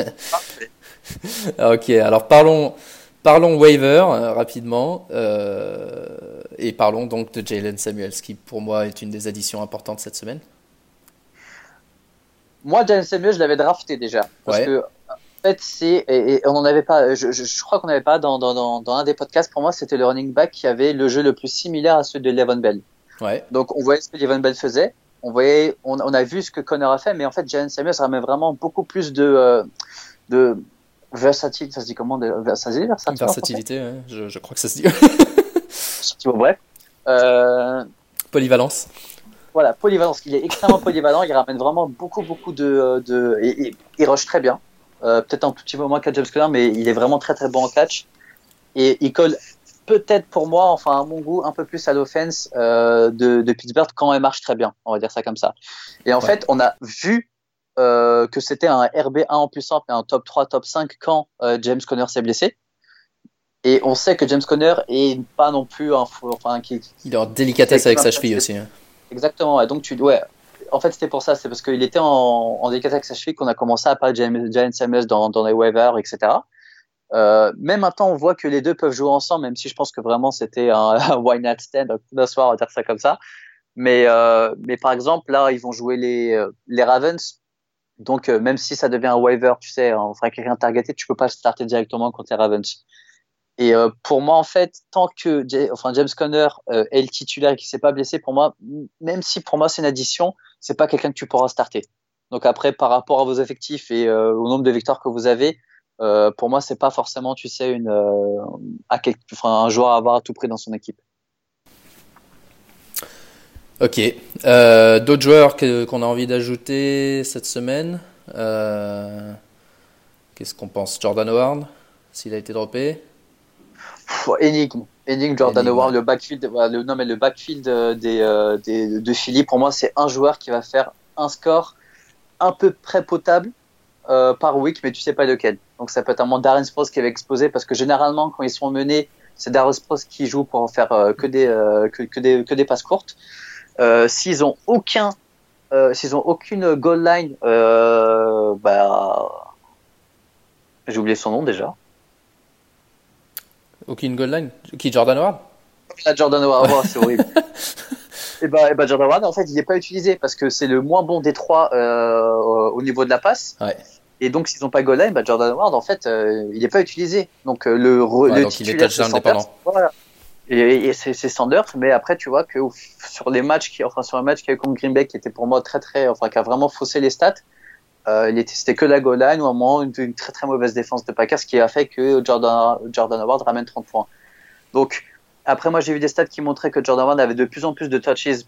ok, alors parlons Parlons waiver euh, rapidement euh, et parlons donc de Jalen Samuels qui pour moi est une des additions importantes cette semaine. Moi, Jalen Samuels, je l'avais drafté déjà parce ouais. que en fait c'est et, et on en avait pas. Je, je, je crois qu'on n'avait pas dans, dans, dans, un des podcasts. Pour moi, c'était le running back qui avait le jeu le plus similaire à celui de Levon Bell. Ouais. Donc on voyait ce que Levon Bell faisait. On voyait, on, on, a vu ce que Connor a fait, mais en fait, Jalen Samuels ramène vraiment beaucoup plus de euh, de versatile, ça se dit comment Versatilité, ouais. je, je, crois que ça se dit. bref. Euh... Polyvalence. Voilà, polyvalence. Il est extrêmement polyvalent. Il ramène vraiment beaucoup, beaucoup de. de et, et, il rush très bien. Euh, Peut-être un petit peu moins qu'à James Conner, mais il est vraiment très, très bon en catch. Et il colle peut-être pour moi, enfin à mon goût, un peu plus à l'offense euh, de, de Pittsburgh quand elle marche très bien. On va dire ça comme ça. Et en ouais. fait, on a vu que c'était un RB1 en puissance et un top 3, top 5 quand James Conner s'est blessé. Et on sait que James Conner est pas non plus un fou, enfin qui, il est en délicatesse avec sa cheville aussi. Hein. Exactement. Et donc tu ouais. En fait, c'était pour ça. C'est parce qu'il était en, en délicatesse avec sa cheville qu'on a commencé à parler de James, James Samuels dans, dans les waivers, etc. Euh, même maintenant, on voit que les deux peuvent jouer ensemble, même si je pense que vraiment c'était un, un why not stand d'un soir, on va dire ça comme ça. Mais, euh, mais par exemple, là, ils vont jouer les, les Ravens. Donc, euh, même si ça devient un waiver, tu sais, on fera quelqu'un targeté, tu peux pas le starter directement contre les Ravens. Et euh, pour moi, en fait, tant que enfin, James Conner euh, est le titulaire et qui s'est pas blessé, pour moi, même si pour moi c'est une addition, c'est pas quelqu'un que tu pourras starter. Donc après, par rapport à vos effectifs et euh, au nombre de victoires que vous avez, pour moi, c'est pas forcément, tu sais, une, enfin, un joueur à avoir à tout prix dans son équipe. Ok. D'autres joueurs qu'on qu a envie d'ajouter cette semaine Qu'est-ce qu'on pense? Jordan Howard, s'il a été droppé Pff, Énigme. Énigme, Jordan Énigme. Howard, le backfield, le, non, mais le backfield des, euh, des, de Philly, pour moi, c'est un joueur qui va faire un score un peu près potable euh, par week, mais tu sais pas lequel. Donc ça peut être un moment Darren Sproles qui va exploser parce que généralement, quand ils sont menés c'est Darius Sproles qui joue pour en faire que des que, que, des que des passes courtes. s'ils ont aucun s'ils ont aucune goal line, bah j'ai oublié son nom déjà. Aucune goal line Qui Jordan Howard La Jordan Howard, oh, c'est horrible. et bah, et bah, Jordan Howard, en fait, il n'est pas utilisé parce que c'est le moins bon des trois euh, au niveau de la passe. Ouais. Et donc, s'ils n'ont pas goal line, bah, Jordan Howard, en fait, euh, il n'est pas utilisé. Donc, euh, le, ouais, donc il est Sanders. Voilà. Et, et c'est Sanders, mais après, tu vois que sur les matchs qui, enfin, sur un match qui a eu contre Green Bay, qui était pour moi très, très, enfin, qui a vraiment faussé les stats, c'était que la goal line ou un moment une, une, très très mauvaise défense de Packers qui a fait que Jordan, Jordan Howard ramène 30 points. Donc après moi j'ai vu des stats qui montraient que Jordan Howard avait de plus en plus de touches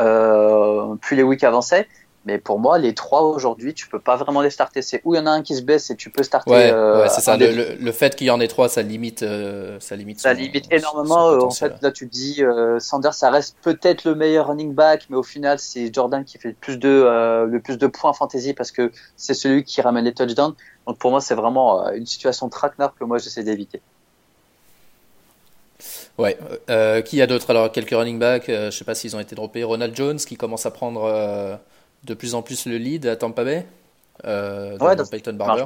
euh, plus les weeks avançaient. Mais pour moi, les trois aujourd'hui, tu peux pas vraiment les starter. C'est où il y en a un qui se baisse et tu peux starter. Ouais, euh, c'est ça. Le, le, fait qu'il y en ait trois, ça limite, euh, ça limite. Ça limite énormément. en fait, là, tu dis, euh, Sanders, ça reste peut-être le meilleur running back, mais au final, c'est Jordan qui fait le plus de, euh, le plus de points fantasy parce que c'est celui qui ramène les touchdowns. Donc pour moi, c'est vraiment une situation traquenard que moi j'essaie d'éviter. Ouais. Qui a d'autres Alors quelques running backs. je sais pas s'ils ont été droppés. Ronald Jones qui commence à prendre de plus en plus le lead à Tampa Bay. Euh, ouais, dans Peyton Barber.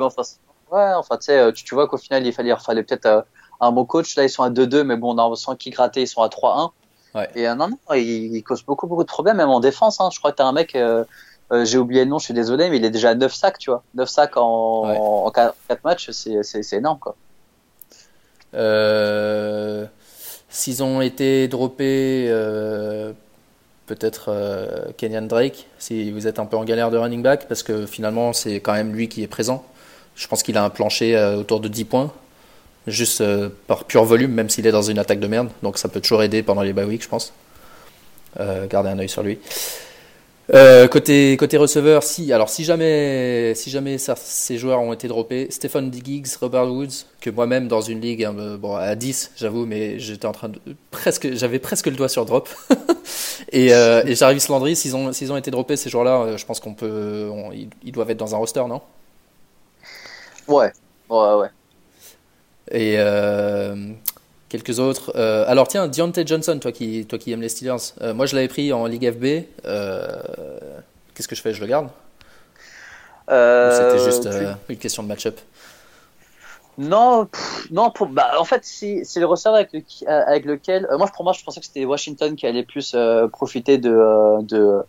Ouais, enfin, tu sais, tu, vois qu'au final, il fallait, il fallait peut-être euh, un bon coach. Là, ils sont à 2-2, mais bon, on sent qu'ils grattaient, ils sont à 3-1. Ouais. Et euh, non, non, il, il, cause beaucoup, beaucoup de problèmes, même en défense. Hein. Je crois que tu as un mec, euh, euh, j'ai oublié le nom, je suis désolé, mais il est déjà à 9 sacs, tu vois. 9 sacs en, ouais. en 4, 4 matchs, c'est énorme, quoi. S'ils ont été droppés peut-être euh, Kenyan Drake, si vous êtes un peu en galère de running back, parce que finalement, c'est quand même lui qui est présent. Je pense qu'il a un plancher euh, autour de 10 points, juste euh, par pur volume, même s'il est dans une attaque de merde. Donc ça peut toujours aider pendant les bye weeks, je pense. gardez un œil sur lui. Euh, côté côté receveur, si alors si jamais si jamais ça, ces joueurs ont été droppés, Stephen Diggs, Robert Woods, que moi-même dans une ligue hein, bon à 10, j'avoue, mais j'étais en train de presque j'avais presque le doigt sur drop. et, euh, et Jarvis Landry, s'ils ont s'ils ont été droppés ces joueurs-là, euh, je pense qu'on peut on, ils, ils, doivent être dans un roster, non? Ouais, ouais, ouais. Et euh, quelques autres. Euh, alors tiens, Deontay Johnson, toi qui, toi qui aimes les Steelers, euh, moi je l'avais pris en Ligue FB. Euh, Qu'est-ce que je fais? Je le garde? C'était juste une question de match-up? Non, pff, non. Pour, bah, en fait, c'est le receveur avec, le, avec lequel. moi, pour moi, je pensais que c'était Washington qui allait plus profiter de, de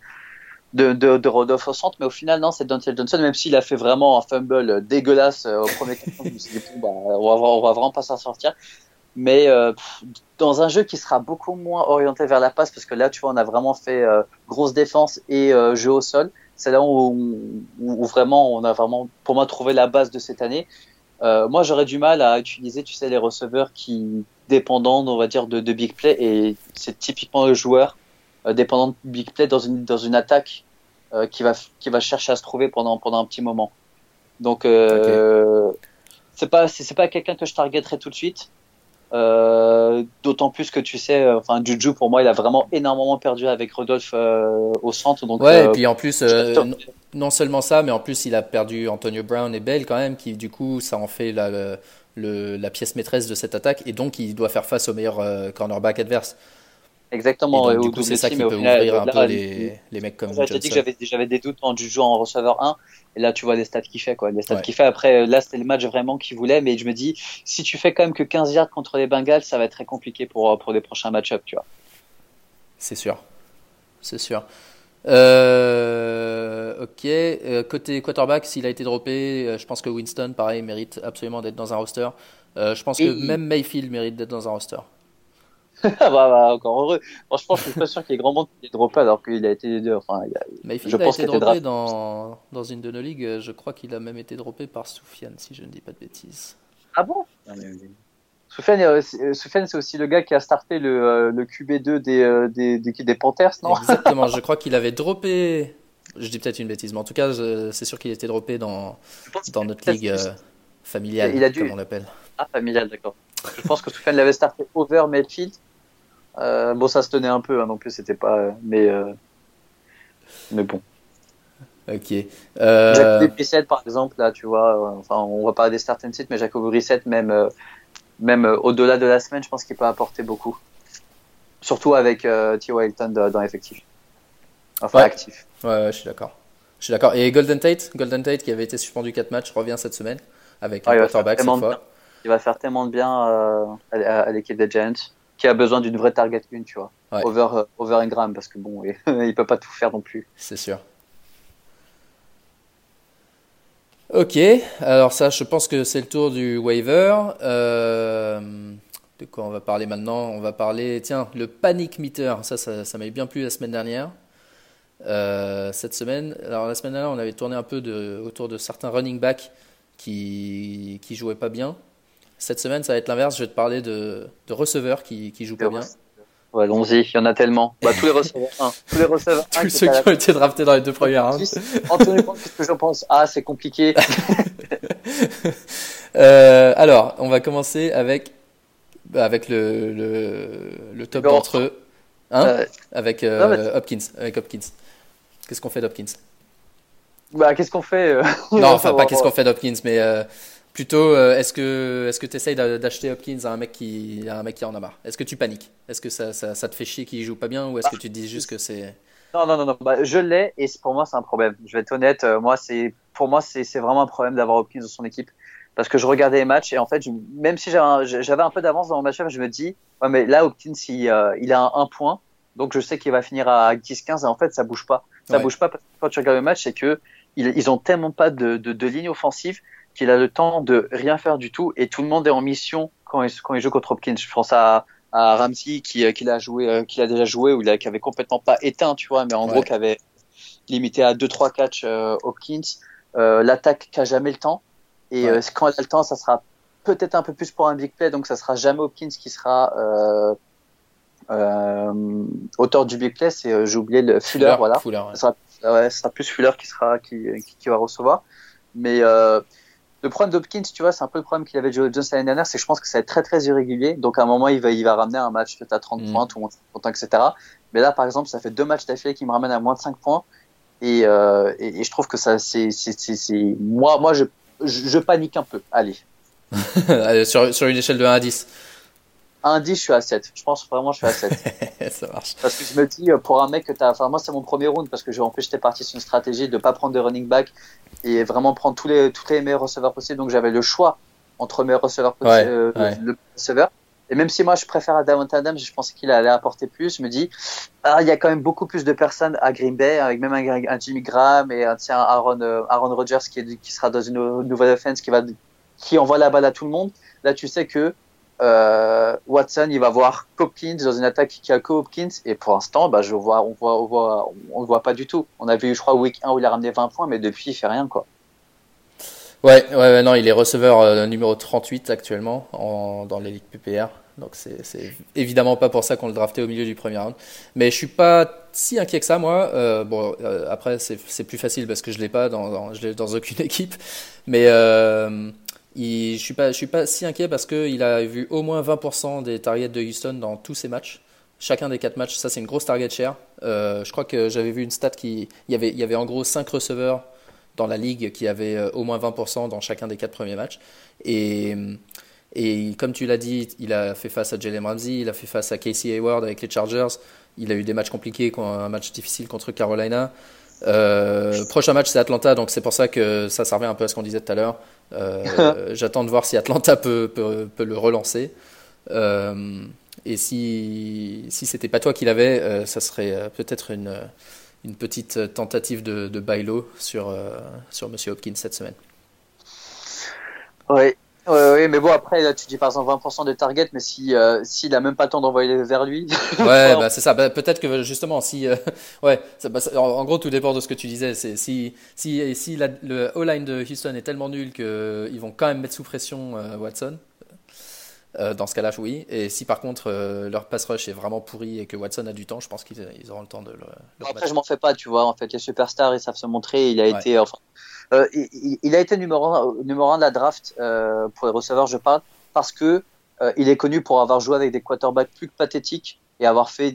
de, de, de Rodolphe au centre, mais au final, non, c'est Dante Johnson, même s'il a fait vraiment un fumble dégueulasse au premier bon, bah, on, va, on va vraiment pas s'en sortir mais euh, dans un jeu qui sera beaucoup moins orienté vers la passe, parce que là, tu vois, on a vraiment fait euh, grosse défense et euh, jeu au sol. C'est là où, où, vraiment, on a vraiment, pour moi, trouvé la base de cette année. Euh, moi, j'aurais du mal à utiliser, tu sais, les receveurs qui dépendant, on va dire, de, de big play, et c'est typiquement le joueur euh, dépendant de big play dans une dans une attaque euh, qui va qui va chercher à se trouver pendant pendant un petit moment. Donc, okay. c'est pas c'est pas quelqu'un que je targeterai tout de suite. Euh, D'autant plus que tu sais, euh, enfin Juju pour moi il a vraiment énormément perdu avec Rodolphe euh, au centre. Donc, ouais, et puis en plus, non, non, seulement ça, mais en plus il a perdu Antonio Brown et Bell quand même, qui du coup ça en fait la, le, la pièce maîtresse de cette attaque, et donc il doit faire face au meilleur cornerback adverse. Exactement. Et donc, du coup, c'est ça qui peut final, ouvrir un là, peu les, les mecs comme Johnson. dit que j'avais des doutes en Juju en receveur 1. Et là, tu vois les stats qu'il fait, quoi. Les stats ouais. qu'il fait. Après, là, c'était le match vraiment qu'il voulait. Mais je me dis, si tu fais quand même que 15 yards contre les Bengals, ça va être très compliqué pour, pour les prochains match-ups, tu vois. C'est sûr. C'est sûr. Euh, ok. Euh, côté quarterback, s'il a été droppé, euh, je pense que Winston, pareil, mérite absolument d'être dans un roster. Euh, je pense et que il... même Mayfield mérite d'être dans un roster. bah, bah, encore heureux. Franchement, je suis pas sûr qu'il y ait grand monde qui ait droppé alors qu'il a été deux. Enfin, il a, Mayfield je a pense été droppé dans, dans une de nos ligues. Je crois qu'il a même été droppé par Soufiane, si je ne dis pas de bêtises. Ah bon? Soufiane, Soufiane c'est aussi le gars qui a starté le, le QB2 des, des, des, des Panthers, non? Exactement, je crois qu'il avait droppé. Je dis peut-être une bêtise, mais en tout cas, c'est sûr qu'il était droppé dans, dans notre ligue euh, familiale, il a dû... comme on l'appelle. Ah, familiale, d'accord. Je pense que Soufiane l'avait starté over Mayfield. Euh, bon, ça se tenait un peu, hein, non plus, c'était pas. Mais, euh... mais bon. Ok. Euh... Jacob Brissett, par exemple, là, tu vois, enfin, on va pas des start and sit, mais Jacob Brissett, même, euh, même au-delà de la semaine, je pense qu'il peut apporter beaucoup. Surtout avec T.Y. Hilton dans l'effectif. Enfin, actif. Ouais, je suis d'accord. Je suis d'accord. Et Golden Tate, Golden Tate qui avait été suspendu 4 matchs, revient cette semaine avec un quarterback cette fois. Il va faire tellement de bien euh, à, l'équipe des Giants qui a besoin d'une vraie target une, tu vois. Over, euh, over Ingram parce que bon, il peut pas tout faire non plus. C'est sûr. Ok, alors ça, je pense que c'est le tour du waiver. Euh, de quoi on va parler maintenant? On va parler, tiens, le panic meter. Ça, ça, ça m'a bien plu la semaine dernière. Euh, cette semaine, alors la semaine dernière, on avait tourné un peu de, autour de certains running backs qui qui jouaient pas bien. Cette semaine, ça va être l'inverse. Je vais te parler de, de receveurs qui qui jouent pas bien. Ouais, allons-y, il y en a tellement. Bah, tous les receveurs Tous les receveurs Tous ceux qui ont été draftés dans les deux premières rounds. Anthony, qu'est-ce que j'en pense? Ah, c'est compliqué. euh, alors, on va commencer avec, bah, avec le, le, le top d'entre eux. Hein? Euh, avec euh, Hopkins. Avec Hopkins. Qu'est-ce qu'on fait d'Hopkins? Bah, Qu'est-ce qu'on fait Non, enfin, pas qu'est-ce qu'on fait d'Hopkins, mais plutôt, euh, est-ce que est-ce que tu essayes d'acheter Hopkins à un mec qui, à un mec qui en a marre? Est-ce que tu paniques? Est-ce que ça, ça, ça, te fait chier qu'il joue pas bien ou est-ce que tu te dis juste que c'est. Non, non, non, non. Bah, je l'ai et pour moi, c'est un problème. Je vais être honnête. moi, c'est pour moi, c'est vraiment un problème d'avoir Hopkins dans son équipe parce que je regardais les matchs et en fait, même si j'avais un, peu d'avance dans mon match, je me dis, ouais, mais là, Hopkins, il, il a un, un point donc je sais qu'il va finir à 10-15 et en fait ça bouge pas. Ça bouge pas parce que quand tu regardes le match, c'est que ils, ont tellement pas de, de, de ligne offensive qu'il a le temps de rien faire du tout et tout le monde est en mission quand il, quand il joue contre Hopkins. Je pense à, à Ramsey qui, qui a joué, euh, qui a déjà joué ou qui avait complètement pas éteint, tu vois, mais en gros qui avait limité à 2-3 catchs euh, Hopkins. Euh, L'attaque qui a jamais le temps et euh, quand elle a le temps, ça sera peut-être un peu plus pour un big play, donc ça sera jamais Hopkins qui sera euh, euh, auteur du big play, c'est euh, j'ai oublié le Fuller, voilà. Fuller, ouais. Ça, sera, plus Fuller qui sera qui, qui, va recevoir. Mais euh, le problème d'Hopkins, tu vois, c'est un peu le problème qu'il avait Joe Jones l'année dernière, c'est que je pense que ça va être très très irrégulier. Donc à un moment, il va il va ramener un match peut-être à 30 mm. points, tout le monde content, etc. Mais là, par exemple, ça fait deux matchs d'affilée qui me ramènent à moins de 5 points. Et, euh, et, et, je trouve que ça, c'est, c'est, c'est, moi, moi, je, je, je, panique un peu. Allez. sur, sur une échelle de 1 à 10. Un 10, je suis à 7. Je pense vraiment, je suis à 7. ça marche. Parce que je me dis, euh, pour un mec que t'as, enfin, moi, c'est mon premier round parce que en plus, j'étais parti sur une stratégie de pas prendre de running back et vraiment prendre tous les, tous les meilleurs receveurs possibles. Donc, j'avais le choix entre meilleurs receveurs possibles, euh, le receveur. Et même si moi, je préfère Davante Adams, je pensais qu'il allait apporter plus. Je me dis, ah, il y a quand même beaucoup plus de personnes à Green Bay, avec même un, Jimmy Graham et un, tiens, Aaron, euh, Aaron Rodgers qui, qui sera dans une nouvelle offense qui va, qui envoie la balle à tout le monde. Là, tu sais que euh, Watson, il va voir Hopkins dans une attaque qui a que Hopkins. Et pour l'instant, bah, on voit, on voit, on le voit pas du tout. On a vu, je crois, week 1 où il a ramené 20 points, mais depuis, il fait rien, quoi. Ouais, ouais, non, il est receveur euh, numéro 38 actuellement en, dans les ligues PPR. Donc c'est évidemment pas pour ça qu'on le draftait au milieu du premier round. Mais je suis pas si inquiet que ça, moi. Euh, bon, après, c'est plus facile parce que je l'ai pas dans, dans, je dans aucune équipe. Mais je suis pas, je suis pas si inquiet parce qu'il a vu au moins 20% des targets de Houston dans tous ses matchs. Chacun des quatre matchs, ça c'est une grosse target share. Euh, je crois que j'avais vu une stat qui, il y avait, il y avait en gros 5 receveurs dans la ligue qui avaient euh, au moins 20% dans chacun des quatre premiers matchs. Et, et comme tu l'as dit, il a fait face à Jalen Ramsey, il a fait face à Casey Hayward avec les Chargers. Il a eu des matchs compliqués, un match difficile contre Carolina. Euh, prochain match, c'est Atlanta, donc c'est pour ça que ça, servait un peu à ce qu'on disait tout à l'heure. Euh, j'attends de voir si Atlanta peut, peut, peut le relancer. Euh, et si, si c'était pas toi qui l'avais, euh, ça serait peut-être une, une petite tentative de, de bailo sur, sur Monsieur Hopkins cette semaine. Oui, oui, mais bon, après, là, tu dis par exemple 20% de target, mais si, euh, s'il a même pas le temps d'envoyer vers lui. ouais, bah, c'est ça. Bah, peut-être que justement, si, euh, ouais, bah, en, gros, tout dépend de ce que tu disais. Si, si, si la, le O-line de Houston est tellement nul qu'ils euh, vont quand même mettre sous pression Watson. dans ce cas-là, oui. Et si par contre leur pass rush est vraiment pourri et que Watson a du temps, je pense qu'ils auront le temps de le. Après, je m'en fais pas, tu vois. En fait, les superstars, ils savent se montrer. Il a été, enfin, euh, il, a été numéro un, numéro un de la draft euh, pour les receveurs, je parle, parce que euh, il est connu pour avoir joué avec des quarterbacks plus que pathétiques et avoir fait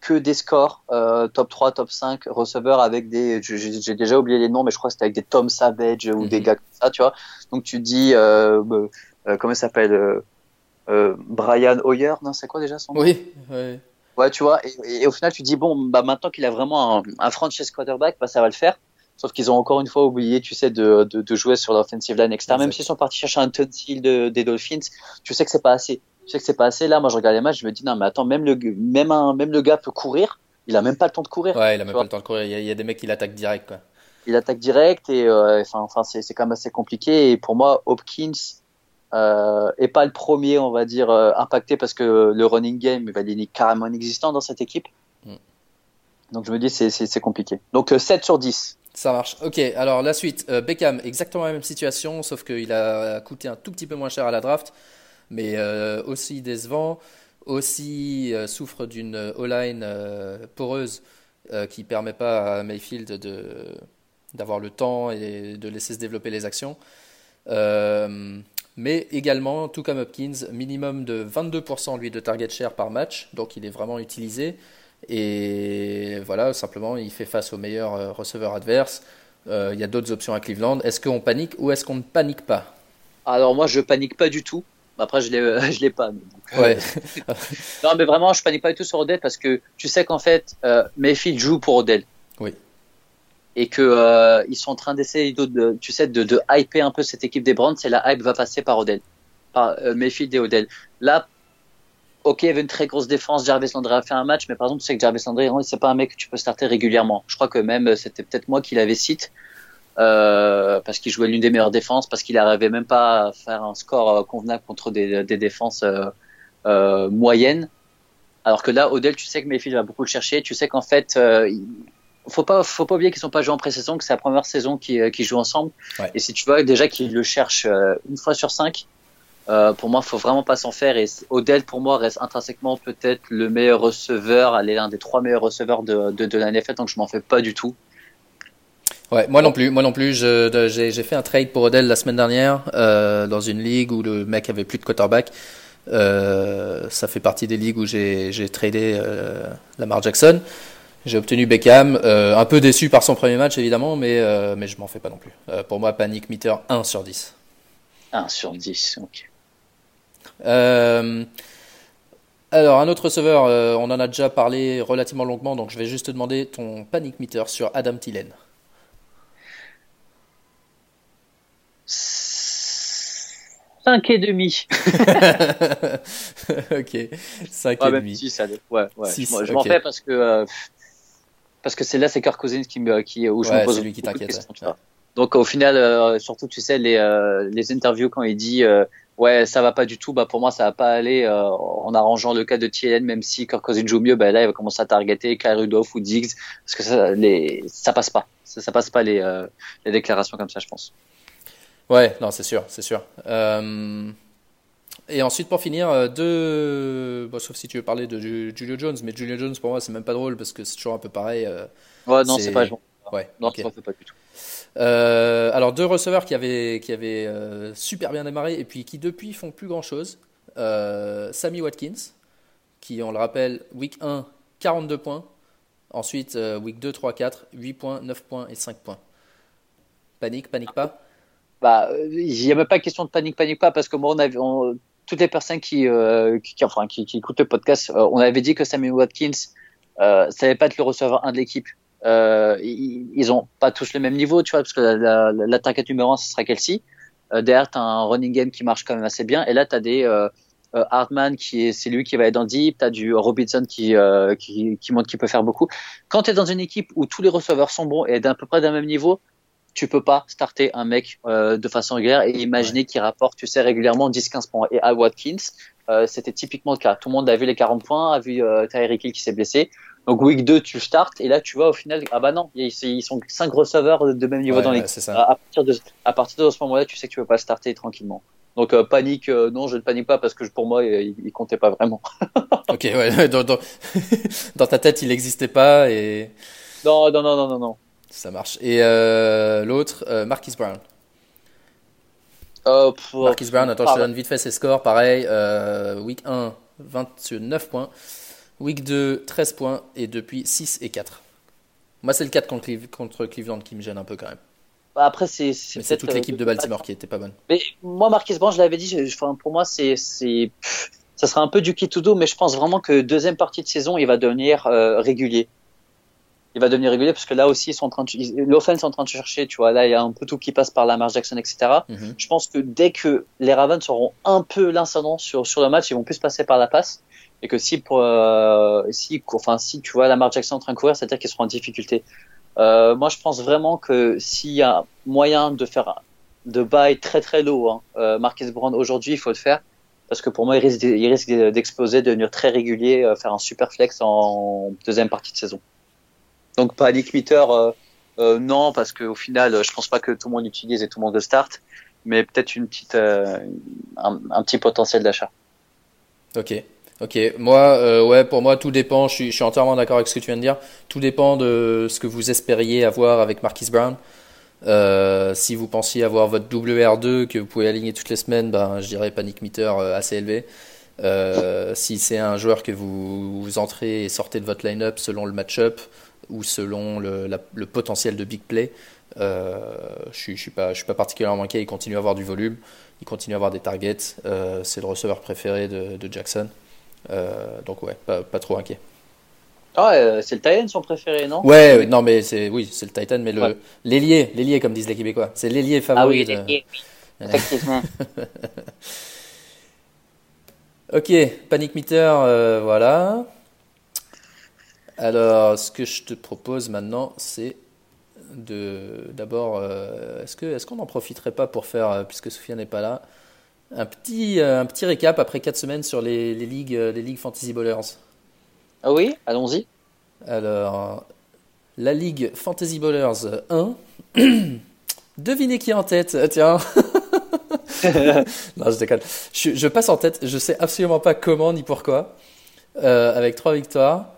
que des scores top 3, top 5 receveurs avec des j'ai déjà oublié les noms mais je crois que c'était avec des Tom Savage ou des mhm. gars comme ça tu vois donc tu dis comment ça s'appelle Brian Hoyer, non, c'est quoi déjà son nom? Oui, oui. Ouais, tu vois, et, au final, tu dis, bon, bah, maintenant qu'il a vraiment un, un franchise quarterback, bah, ça va le faire. Sauf qu'ils ont encore une fois oublié, tu sais, de, de, de jouer sur l'offensive line externe. Même s'ils sont partis chercher un Tunsil de, des Dolphins, tu sais que c'est pas assez. Tu sais que c'est pas assez. Là, moi, je regarde les matchs, je me dis, non, mais attends, même le, même un, même le gars peut courir. Il a même pas le temps de courir. Ouais, il a même pas le temps de courir. Il y, a, il y a des mecs qui l'attaquent direct, quoi. Il attaque direct et, euh, enfin, enfin, c'est, quand même assez compliqué. Et pour moi, Hopkins, euh, est pas le premier, on va dire, euh, impacté parce que le running game, il est carrément inexistant dans cette équipe. Mm. Donc je me dis, c'est, compliqué. Donc 7 euh, sur 10. Ça marche. Ok, alors la suite. Euh, Beckham, exactement la même situation, sauf qu'il a coûté un tout petit peu moins cher à la draft, mais euh, aussi décevant, aussi euh, souffre d'une O-line poreuse qui permet pas à Mayfield de, d'avoir le temps et de laisser se développer les actions. mais également, tout comme Hopkins, minimum de 22% lui de target share par match, donc il est vraiment utilisé. Et voilà, simplement, il fait face aux meilleurs euh, receveurs adverses. Euh, il y a d'autres options à Cleveland. Est-ce qu'on panique ou est-ce qu'on ne panique pas? Alors moi, je panique pas du tout. Après, je l'ai, je l'ai pas. ouais. non, mais vraiment, je panique pas du tout sur Odell parce que tu sais qu'en fait, euh, Mayfield joue pour Odell. Oui. Et que ils sont en train d'essayer, de, tu sais, de, de hyper un peu cette équipe des Browns. Et la hype va passer par Odell, par Mayfield et Odell. Là, ok, il y avait une très grosse défense. Jarvis Landry a fait un match, mais par exemple, tu sais que Jarvis Landry, c'est pas un mec que tu peux starter régulièrement. Je crois que même euh, c'était peut-être moi qui l'avais cité euh, parce qu'il jouait l'une des meilleures défenses, parce qu'il n'arrivait même pas à faire un score euh, convenable contre des, des défenses euh, moyennes. Alors que là, Odell, tu sais que Mayfield va beaucoup le chercher. Tu sais qu'en fait, euh, faut pas, faut pas oublier qu'ils sont pas joués en pré-saison, que c'est la première saison qu'ils qui jouent ensemble. Ouais. Et si tu vois déjà qu'ils le cherchent une fois sur cinq, euh, pour moi, faut vraiment pas s'en faire. Et Odell, pour moi, reste intrinsèquement peut-être le meilleur receveur, est l'un des trois meilleurs receveurs de, de, de la NFL, donc je m'en fais pas du tout. Ouais, moi non plus, moi non plus. J'ai fait un trade pour Odell la semaine dernière euh, dans une ligue où le mec avait plus de quarterback. Euh, ça fait partie des ligues où j'ai tradé Lamar Jackson. J'ai obtenu Beckham, un peu déçu par son premier match évidemment, mais, mais je m'en fais pas non plus. Pour moi, panic meter 1 sur 10. 1 sur 10, ok. Euh, alors, un autre receveur, euh, on en a déjà parlé relativement longuement, donc je vais juste te demander ton panic meter sur Adam Tillen. 5 et demi. ok, 5 et demi. 6, ouais, ouais. je m'en fais parce que euh, parce que c'est là c'est Kirk Cousins qui me qui où je ouais, me pose lui qui t'inquiète. Donc au final, euh, surtout tu sais les euh, les interviews quand il dit euh, ouais ça va pas du tout. Bah pour moi ça va pas aller euh, en arrangeant le cas de TLN même si Kirk Cousins joue mieux bah là il va commencer à targeter Kyle Rudolph ou Diggs parce que ça les ça passe pas. Ça, ça passe pas les euh, les déclarations comme ça je pense. Ouais non c'est sûr c'est sûr. Euh, et ensuite pour finir deux bon, sauf si tu veux parler de Julio Jones mais Julio Jones pour moi c'est même pas drôle parce que c'est toujours un peu pareil ouais non c'est pas ouais non okay. c'est pas du tout euh, alors deux receveurs qui avaient, qui avaient euh, super bien démarré et puis qui depuis font plus grand chose. Euh, Sammy Watkins, qui on le rappelle, week 1, 42 points. Ensuite, week 2, 3, 4, 8 points, 9 points et 5 points. Panique, panique pas Bah, il n'y a même pas question de panique, panique pas, parce que moi, toutes les personnes qui, qui, enfin, qui, écoutent le podcast, on avait dit que Sammy Watkins, ça n'allait pas être le receveur 1 de l'équipe. Euh, ils, ils ont pas tous le même niveau, tu vois, parce que l'attaque la, la, numéro 1, ce sera Kelsey. Euh, derrière, tu as un running game qui marche quand même assez bien. Et là, tu as des euh, euh, Hartman, qui est, c'est lui qui va être dans deep. Tu as du Robinson qui, euh, qui, qui montre qu'il peut faire beaucoup. Quand tu es dans une équipe où tous les receveurs sont bons et d'à peu près d'un même niveau, tu peux pas starter un mec euh, de façon régulière et imaginer ouais. qu'il rapporte, tu sais, régulièrement 10-15 points. Et à Watkins, euh, c'était typiquement le cas. Tout le monde a vu les 40 points, a vu euh, Tyreek Hill qui s'est blessé. Donc week 2, tu startes et là tu vois au final, ah bah non, ils, sont 5 receveurs de même niveau ouais, dans ouais, l'équipe. À, à, partir de, à partir de ce moment-là, tu sais que tu peux pas starter tranquillement. Donc euh, panique, euh, non, je ne panique pas parce que pour moi, il, il comptait pas vraiment. ok, ouais, dans, dans, dans, ta tête, il n'existait pas et. Non, non, non, non, non, non. Ça marche. Et euh, l'autre, euh, Marquis Brown. Euh, Marquis Brown, attends, je te donne vite fait ses scores. Pareil, euh, week 1, 29 points. Week 2, 13 points. Et depuis 6 et 4. Moi, c'est le 4 contre, contre Cleveland qui me gêne un peu quand même. Bah, après, c'est. C'est toute l'équipe de Baltimore qui était pas bonne. Mais moi, Marquis Brown, je l'avais dit, enfin, pour moi, c'est. Ça sera un peu du kit to do, mais je pense vraiment que deuxième partie de saison, il va devenir régulier il va devenir régulier parce que là aussi ils sont en train de l'offense est en train de chercher tu vois là il y a un peu tout qui passe par Lamar Jackson etc mhm. je pense que dès que les Ravens auront un peu l'incident sur sur le match ils vont plus passer par la passe et que si pour euh, si enfin si tu vois Lamar Jackson en train de courir c'est à dire qu'ils seront en difficulté euh, moi je pense vraiment que s'il y a moyen de faire de bail très très low hein, euh, Marcus Brown aujourd'hui il faut le faire parce que pour moi il risque il d'exploser de devenir très régulier euh, faire un super flex en deuxième partie de saison donc panic meter, euh, euh, non, parce qu'au final, je pense pas que tout le monde utilise et tout le monde le start, mais peut-être une petite, euh, un, petit potentiel d'achat. Ok. Ok, moi, ouais, pour moi, tout dépend. Je suis, entièrement d'accord avec ce que tu viens de dire. Tout dépend de ce que vous espériez avoir avec Marquis Brown. si vous pensiez avoir votre WR2 que vous pouvez aligner toutes les semaines, ben, je dirais panic meter assez élevé. si c'est un joueur que vous, entrez et sortez de votre line-up selon le match-up, ou selon le, le potentiel de big play. Euh, je ne suis, pas, je suis pas particulièrement inquiet. Il continue à avoir du volume, il continue à avoir des targets. Euh, c'est le receveur préféré de Jackson. Euh, donc, ouais, pas, pas trop inquiet. Ah, c'est le Titan son préféré, non? Ouais, non, mais c'est oui, c'est le Titan, mais le l'ailier, l'ailier comme disent les Québécois, c'est l'ailier favori. Ah oui, Effectivement. ok, panic meter, voilà. Alors, ce que je te propose maintenant, c'est de d'abord, euh, est-ce que est-ce qu'on n'en profiterait pas pour faire, euh, puisque Sophia n'est pas là, un petit euh, un petit récap après 4 semaines sur les, les ligues les ligues fantasy bowlers. Ah oui, allons-y. Alors, la ligue fantasy bowlers 1. Devinez qui est en tête, tiens. non, je déconne. Je, je, passe en tête. Je sais absolument pas comment ni pourquoi. avec trois victoires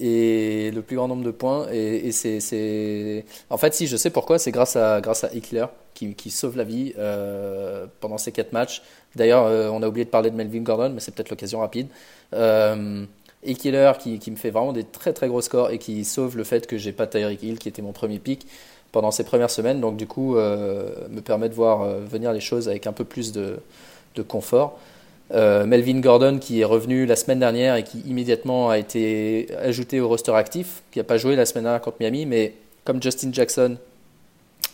et le plus grand nombre de points. Et, c'est, En fait, si je sais pourquoi, c'est grâce à, grâce à Eckler qui, qui sauve la vie euh, pendant ces quatre matchs. D'ailleurs, euh, on a oublié de parler de Melvin Gordon, mais c'est peut-être l'occasion rapide. Euh, Eckler qui, qui, me fait vraiment des très très gros scores et qui sauve le fait que j'ai pas Tyreek Hill qui était mon premier pick pendant ces premières semaines. Donc, du coup, euh, me permet de voir venir les choses avec un peu plus de, de confort. Euh, Melvin Gordon qui est revenu la semaine dernière et qui immédiatement a été ajouté au roster actif, qui n'a pas joué la semaine dernière contre Miami, mais comme Justin Jackson,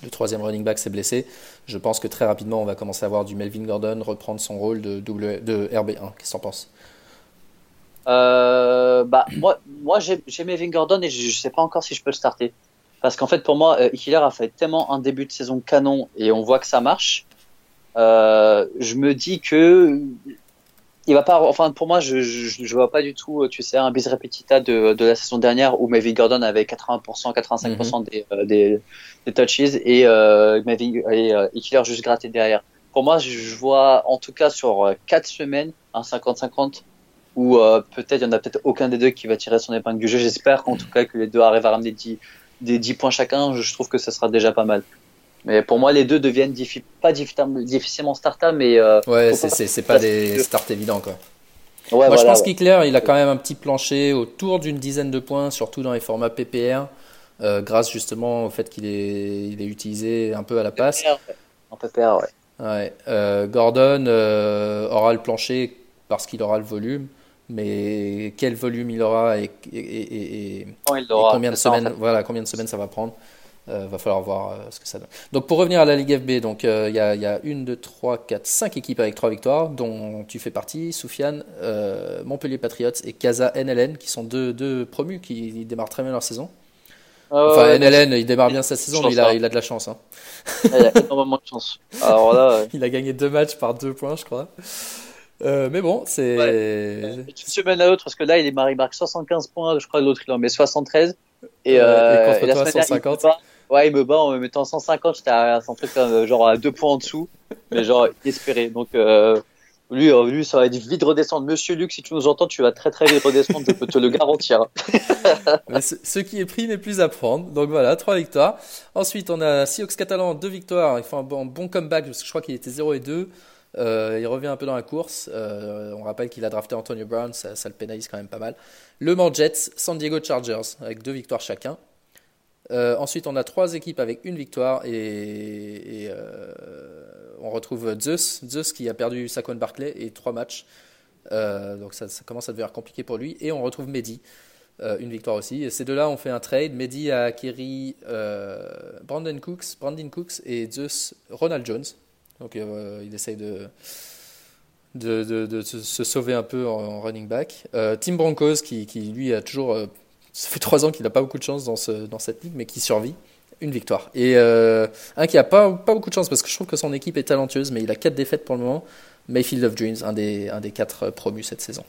le troisième running back, s'est blessé, je pense que très rapidement on va commencer à voir du Melvin Gordon reprendre son rôle de, de RB1. Qu'est-ce que tu en penses? Euh, bah, moi, moi j'ai Melvin Gordon et je ne sais pas encore si je peux le starter. Parce qu'en fait, pour moi, euh, Hiller a fait tellement un début de saison canon et on voit que ça marche. je me dis que il va pas, enfin pour moi, je, je, vois pas du tout, tu sais, un bis repetita de, de la saison dernière où Melvin Gordon avait 80%, 85% mhm. des, euh, des, des, touches et euh, Melvin et euh, Killer juste gratté derrière. Pour moi, je vois en tout cas sur 4 euh, semaines un 50-50 où euh, peut-être il y en a peut-être aucun des deux qui va tirer son épingle du jeu. J'espère qu'en tout cas que les deux arrivent à ramener 10, des 10 points chacun. Je trouve que ça sera déjà pas mal. Mais pour moi, les deux deviennent pas difficilement startables, mais. Euh, ouais, c'est pas, pas des starts évidents, quoi. Ouais, moi, je pense qu'Hickler, il a quand même un petit plancher autour d'une dizaine de points, surtout dans les formats PPR, euh, grâce justement au fait qu'il est, il est utilisé un peu à la passe. En PPR, ouais. ouais. Euh, Gordon aura le plancher parce qu'il aura le volume, mais quel volume il aura et, et, et, et combien de semaines, voilà, combien de semaines ça va prendre. Euh, va falloir voir euh, ce que ça donne. Donc pour revenir à la Ligue FB, donc euh, il y, a, y, a, une, deux, trois, quatre, cinq équipes avec trois victoires, dont tu fais partie, Soufiane, Montpellier Patriots et Casa NLN, qui sont deux, deux promus qui démarrent très bien leur saison. Ah enfin, NLN, il démarre bien sa saison, mais il a, il a de la chance. Hein. il a énormément de chance. Alors là, il a gagné deux matchs par deux points, je crois. Euh, mais bon, c'est. Ouais. Une semaine à l'autre, parce que là, il est Marie marque 75 points, je crois, l'autre, il en met 73. Et, et, contre et la toi, 150. Ouais, il me bat en me mettant 150, j'étais à un truc euh, genre à deux points en dessous, mais genre espéré. Donc euh, lui, euh, lui, ça va être vite redescendre. Monsieur Luc, si tu nous entends, tu vas très très vite redescendre, je peux te le garantir. ce, qui est pris n'est plus à prendre. Donc voilà, trois victoires. Ensuite, on a Sioux Catalan, deux victoires. Il fait un bon, comeback parce que je crois qu'il était 0 et 2. Euh, il revient un peu dans la course. On rappelle qu'il a drafté Antonio Brown, ça, ça, le pénalise quand même pas mal. Le Mans Jets, San Diego Chargers, avec deux victoires chacun. Ensuite, on a trois équipes avec une victoire et, on retrouve Zeus, Zeus qui a perdu Saquon Barclay et trois matchs. donc ça, commence à devenir compliqué pour lui. Et on retrouve Mehdi, une victoire aussi. Et ces deux-là ont fait un trade. Mehdi a acquis Brandon Cooks, Brandon Cooks et Zeus Ronald Jones. Donc il essaye de se sauver un peu en, running back. Euh, Tim Broncos, qui, lui a toujours. Euh, ça fait trois ans qu'il n'a pas beaucoup de chance dans, ce, dans cette ligue, mais qui survit. Une victoire. Et euh, un qui a pas, pas beaucoup de chance parce que je trouve que son équipe est talentueuse, mais il a quatre défaites pour le moment. Mayfield of Dreams, un des, un des quatre promus cette saison.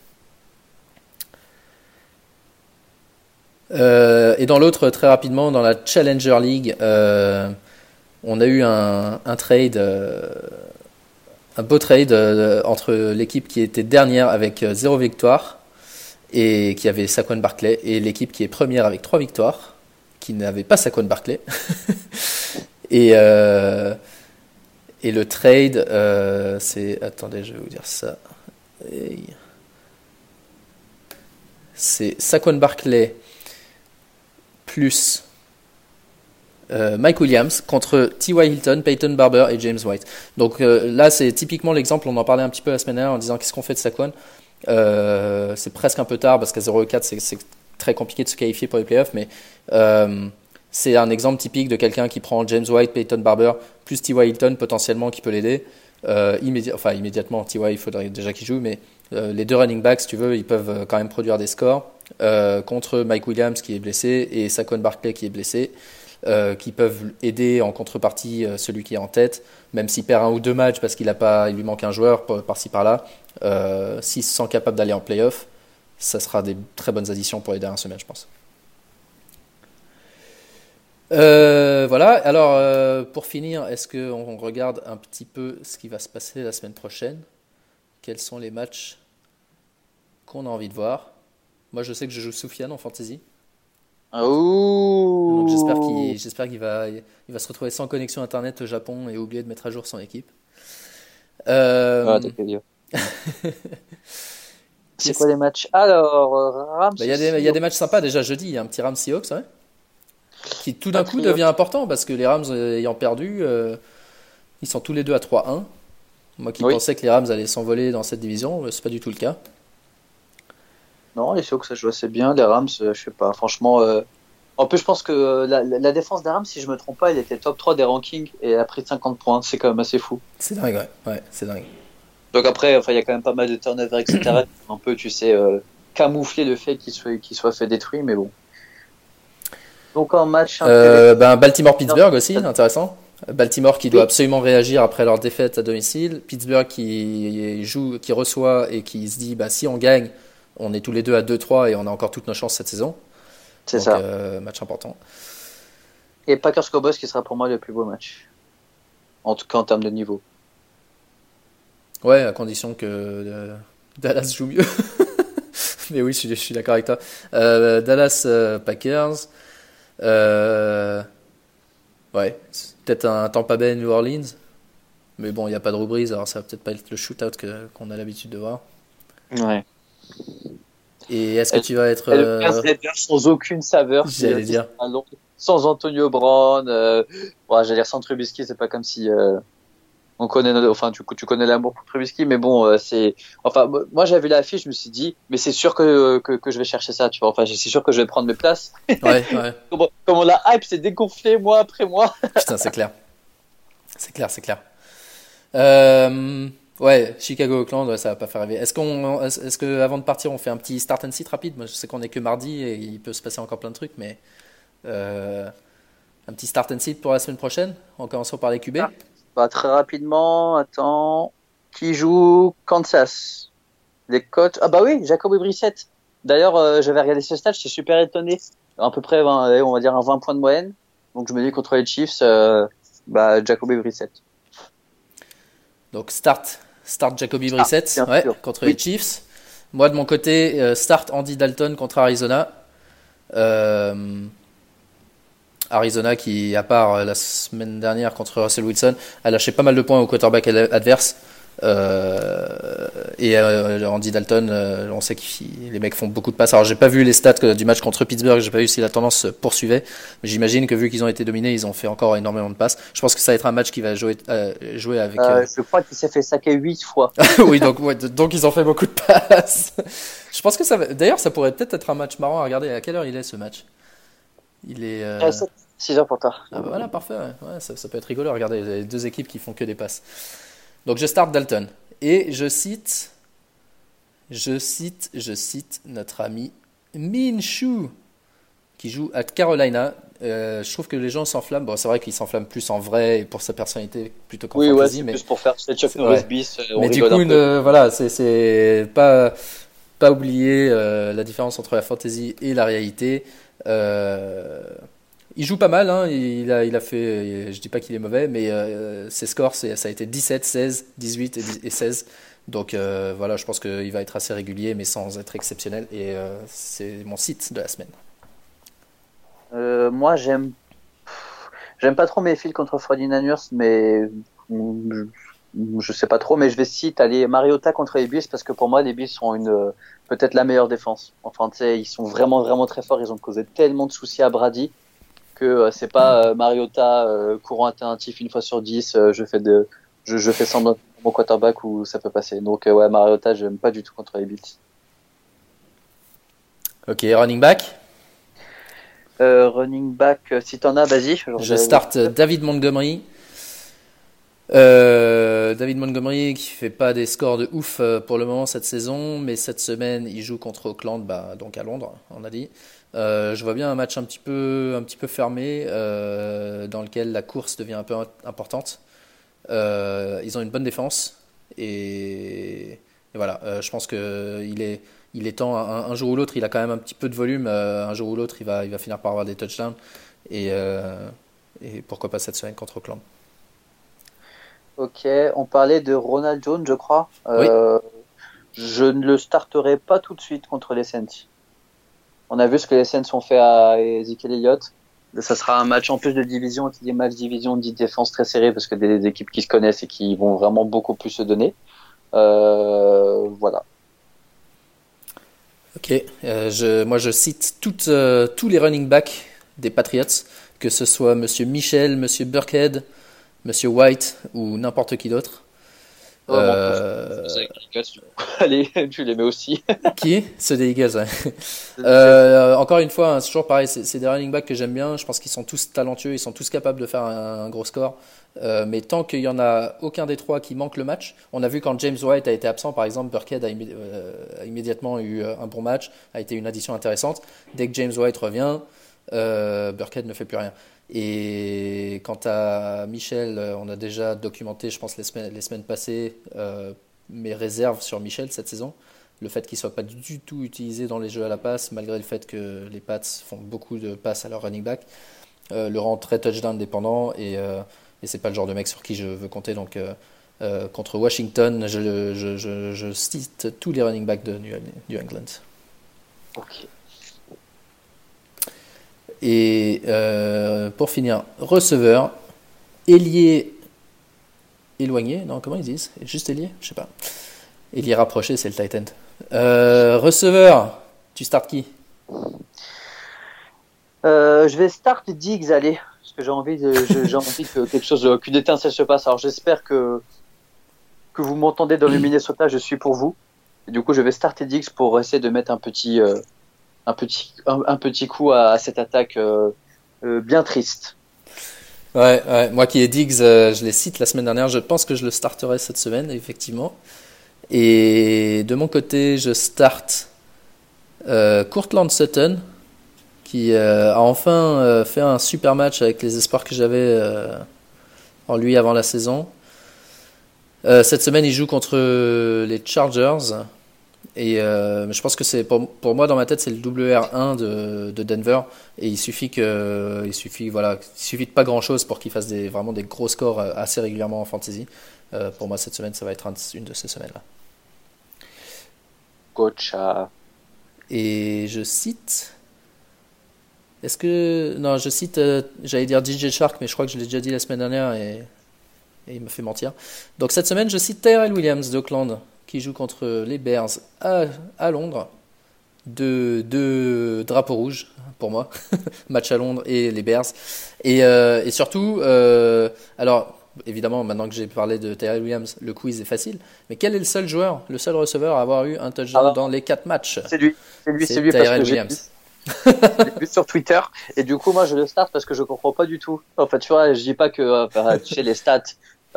et dans l'autre, très rapidement, dans la Challenger League, on a eu un, un trade un beau trade euh, entre l'équipe qui était dernière avec euh, zéro victoire et qui avait Saquon Barclay et l'équipe qui est première avec trois victoires qui n'avait pas Saquon Barclay. et, euh, et le trade, c'est. Attendez, je vais vous dire ça. C'est Saquon Barclay plus euh, Mike Williams contre T.Y. Hilton, Peyton Barber et James White. Donc euh, là, c'est typiquement l'exemple, on en parlait un petit peu la semaine dernière en disant qu'est-ce qu'on fait de Saquon. Euh, c'est presque un peu tard parce qu'à 0-4, c'est très compliqué de se qualifier pour les playoffs, mais c'est un exemple typique de quelqu'un qui prend James White, Peyton Barber, plus T.Y. Hilton potentiellement qui peut l'aider. enfin, immédiatement, T.Y. il faudrait déjà qu'il joue, mais les deux running backs, si tu veux, ils peuvent quand même produire des scores contre Mike Williams qui est blessé et Saquon Barkley qui est blessé. Euh, qui peuvent aider en contrepartie euh, celui qui est en tête, même s'il perd un ou deux matchs parce qu'il a pas, il lui manque un joueur par-ci par-là. Euh, S'il se sent capable d'aller en playoff, ça sera des très bonnes additions pour les dernières semaines, je pense. voilà, alors pour finir, est-ce qu'on regarde un petit peu ce qui va se passer la semaine prochaine? Quels sont les matchs qu'on a envie de voir? Moi je sais que je joue Soufiane en fantasy. Oh. Donc j'espère qu'il j'espère qu'il va il va se retrouver sans connexion internet au Japon et oublier de mettre à jour son équipe. Euh... Ah, C'est quoi les matchs? Alors Rams. Bah, il y a des il y a des matchs sympas déjà jeudi. Il y a un petit Rams Seahawks ouais, qui tout d'un coup devient important parce que les Rams euh, ayant perdu, euh, ils sont tous les deux à 3-1. Moi qui pensais que les Rams allaient s'envoler dans cette division, c'est pas du tout le cas. Non, les Seahawks, ça joue assez bien. Les Rams, euh, je sais pas. Franchement, euh, en plus, je pense que euh, la, défense des Rams, si je me trompe pas, elle était top 3 des rankings et elle a pris 50 points. C'est quand même assez fou. C'est dingue, ouais. ouais c'est dingue. Donc après, enfin, il y a quand même pas mal de turnover, etc. un peu, tu sais, camoufler le fait qu'il soit, soit fait détruire, mais bon. Donc en match. ben, Baltimore-Pittsburgh aussi, intéressant. Baltimore qui doit absolument réagir après leur défaite à domicile. Pittsburgh qui joue, qui reçoit et qui se dit, bah, si on gagne, on est tous les deux à 2-3 et on a encore toutes nos chances cette saison. C'est ça. Euh, match important. Et Packers Cowboys qui sera pour moi le plus beau match. En tout cas en termes de niveau. Ouais, à condition que euh, Dallas joue mieux. Mais oui, je suis, d'accord avec toi. Euh, Dallas Packers. ouais, peut-être un Tampa Bay New Orleans. Mais bon, il n'y a pas de rubrique, alors ça va peut-être pas être le shootout qu'on a l'habitude de voir. Ouais. Et est-ce que tu vas être. Euh... sans aucune saveur. J'allais dire. Sans Antonio Brown. Euh... j'allais dire sans Trubisky, c'est pas comme si. Euh... On connaît, enfin, tu, tu connais l'amour pour Trubisky, mais bon, euh, c'est, enfin, moi j'avais l'affiche, je me suis dit, mais c'est sûr que, que, que, je vais chercher ça, tu vois, enfin, c'est sûr que je vais prendre mes places. Ouais, comment, la hype s'est dégonflée mois après mois. Putain, c'est clair. C'est clair, c'est clair. Euh, Ouais, Chicago-Oakland, ouais, ça va pas faire rêver. Est-ce qu'on, est-ce que avant de partir, on fait un petit start and sit rapide? Moi, je sais qu'on est que mardi et il peut se passer encore plein de trucs, mais euh, un petit start and sit pour la semaine prochaine, en commençant par les QB. Ah, bah, très rapidement, attends, qui joue Kansas? Les coachs Ah bah oui, Jacob Brissett. D'ailleurs, euh, j'avais regardé ce stage, j'étais super étonné. À peu près, on va dire un 20 points de moyenne. Donc je me dis contre les Chiefs, euh, bah Jacob Brissett. Donc start Start Jacoby Brissett contre les Chiefs. Moi, de mon côté, euh, start Andy Dalton contre Arizona. Euh, Arizona qui, à part euh, la semaine dernière contre Russell Wilson, a lâché pas mal de points au quarterback adverse. Euh, et euh, Andy Dalton, euh, on sait que les mecs font beaucoup de passes. Alors j'ai pas vu les stats du match contre Pittsburgh, j'ai pas vu si la tendance se poursuivait, mais j'imagine que vu qu'ils ont été dominés, ils ont fait encore énormément de passes. Je pense que ça va être un match qui va jouer, jouer avec. je crois qu'il s'est fait saquer 8 fois. oui, donc donc ils ont fait beaucoup de passes. je pense que ça. D'ailleurs, ça pourrait peut-être être un match marrant à regarder. À quelle heure il est ce match? Il est. 6 heures pour tard. Ah bah voilà, parfait. Ouais. ça, ça, peut être rigolo. Regardez, les deux équipes qui font que des passes. Donc je start Dalton. Et je cite, je cite, je cite notre ami Minshew, qui joue à Carolina. Euh, je trouve que les gens s'enflamment. Bon, c'est vrai qu'il s'enflamme plus en vrai et pour sa personnalité plutôt qu'en oui, fantasy. Ouais, mais plus pour faire Chuck Norris bis. Mais du coup, voilà, c'est pas pas oublier euh, la différence entre la fantasy et la réalité. Euh, il joue pas mal, hein. il, a, il a fait, je dis pas qu'il est mauvais, mais euh, ses scores, ça a été 17, 16, 18 et, 16. Donc euh, voilà, je pense qu'il va être assez régulier, mais sans être exceptionnel. Et euh, c'est mon site de la semaine. moi, j'aime, j'aime pas trop mes fils contre 49ers, mais je, je, sais pas trop, mais je vais citer aller Mariota contre les parce que pour moi, les Bills sont une peut-être la meilleure défense. Enfin, tu sais, ils sont vraiment vraiment très forts. Ils ont causé tellement de soucis à Brady que euh, c'est pas euh, Mariota euh, courant alternatif une fois sur 10, je fais de je, je fais semblant mon quarterback où ça peut passer. Donc ouais, Mariota, j'aime pas du tout contre les Bills. Ok, running back? Running back, si t'en as, vas-y. Je start David Montgomery. David Montgomery qui fait pas des scores de ouf pour le moment cette saison, mais cette semaine il joue contre Auckland, bah, donc à Londres, on a dit. Euh, je vois bien un match un petit peu, un petit peu fermé euh, dans lequel la course devient un peu importante. Euh, ils ont une bonne défense et, voilà, je pense qu'il est, il est temps, un, jour ou l'autre, il a quand même un petit peu de volume, un jour ou l'autre, il va, il va finir par avoir des touchdowns et, et pourquoi pas cette semaine contre Auckland. Ok, on parlait de Ronald Jones, je crois. Oui. Je ne le starterai pas tout de suite contre les Saints. On a vu ce que les Saints ont fait à Ezekiel Elliott. Ça sera un match en plus de division, qui dit match division, dit défense très serré parce que des, équipes qui se connaissent et qui vont vraiment beaucoup plus se donner. Euh, voilà. Ok, euh, je, moi je cite toutes, euh, tous les running backs des Patriots, que ce soit Monsieur Michel, Monsieur Burkhead, Monsieur White ou n'importe qui d'autre. Euh... Allez, tu les mets aussi. Qui? Des Eagles, ouais. euh, encore une fois, hein, c'est toujours pareil, c'est des running backs que j'aime bien. Je pense qu'ils sont tous talentueux, ils sont tous capables de faire un, gros score. Euh, mais tant qu'il y en a aucun des trois qui manque le match, on a vu quand James White a été absent, par exemple, Burkhead a, immédiatement eu un bon match, a été une addition intéressante. Dès que James White revient, euh, Burkhead ne fait plus rien. Et quant à Michel, euh, on a déjà documenté, je pense, les semaines, passées, euh, mes réserves sur Michel cette saison. Le fait qu'il ne soit pas du tout utilisé dans les jeux à la passe, malgré le fait que les Pats font beaucoup de passes à leur running back, le rend très touchdown dépendant et, et c'est pas le genre de mec sur qui je veux compter. Donc contre Washington, je, je, cite tous les running backs de New England. Ok. Et euh, pour finir, receveur, ailier éloigné, non, comment ils disent? Juste ailier? Je sais pas. Ailier rapproché, c'est le Titan. Euh, receveur, tu startes qui? Euh, Je vais start Diggs, allez. Parce que j'ai envie, de, j'ai envie que quelque chose, qu'une étincelle se passe. Alors j'espère que, que vous m'entendez dans le Minnesota, je suis pour vous. Et du coup, je vais starter Diggs pour essayer de mettre un petit, un petit, un, petit coup à, cette attaque euh, euh, bien triste. Ouais, moi qui ai Diggs, euh, je les cite la semaine dernière, je pense que je le starterai cette semaine, effectivement. Et de mon côté, je starte Courtland Sutton, qui a enfin fait un super match avec les espoirs que j'avais en lui avant la saison. cette semaine, il joue contre les Chargers. Et euh, je pense que c'est pour, pour, moi dans ma tête c'est le WR1 de, de, Denver et il suffit que il suffit voilà il suffit de pas grand chose pour qu'il fasse des vraiment des gros scores euh, assez régulièrement en fantasy. Euh, pour moi cette semaine ça va être une de ces semaines là. Gotcha. Et je cite est-ce que non je cite j'allais dire DJ Shark mais je crois que je l'ai déjà dit la semaine dernière et et il me fait mentir. Donc cette semaine, je cite Tyrell Williams d'Auckland, qui joue contre les Bears à, à Londres. Deux, deux drapeaux rouges pour moi, match à Londres et les Bears. Et, euh, et surtout, euh, alors évidemment, maintenant que j'ai parlé de Tyrell Williams, le quiz est facile. Mais quel est le seul joueur, le seul receveur à avoir eu un touchdown ah dans les quatre matchs? C'est lui, c'est lui, c'est lui parce que Williams. Vu sur Twitter et du coup moi je le start parce que je comprends pas du tout. En fait tu vois je dis pas que euh, tu sais les stats.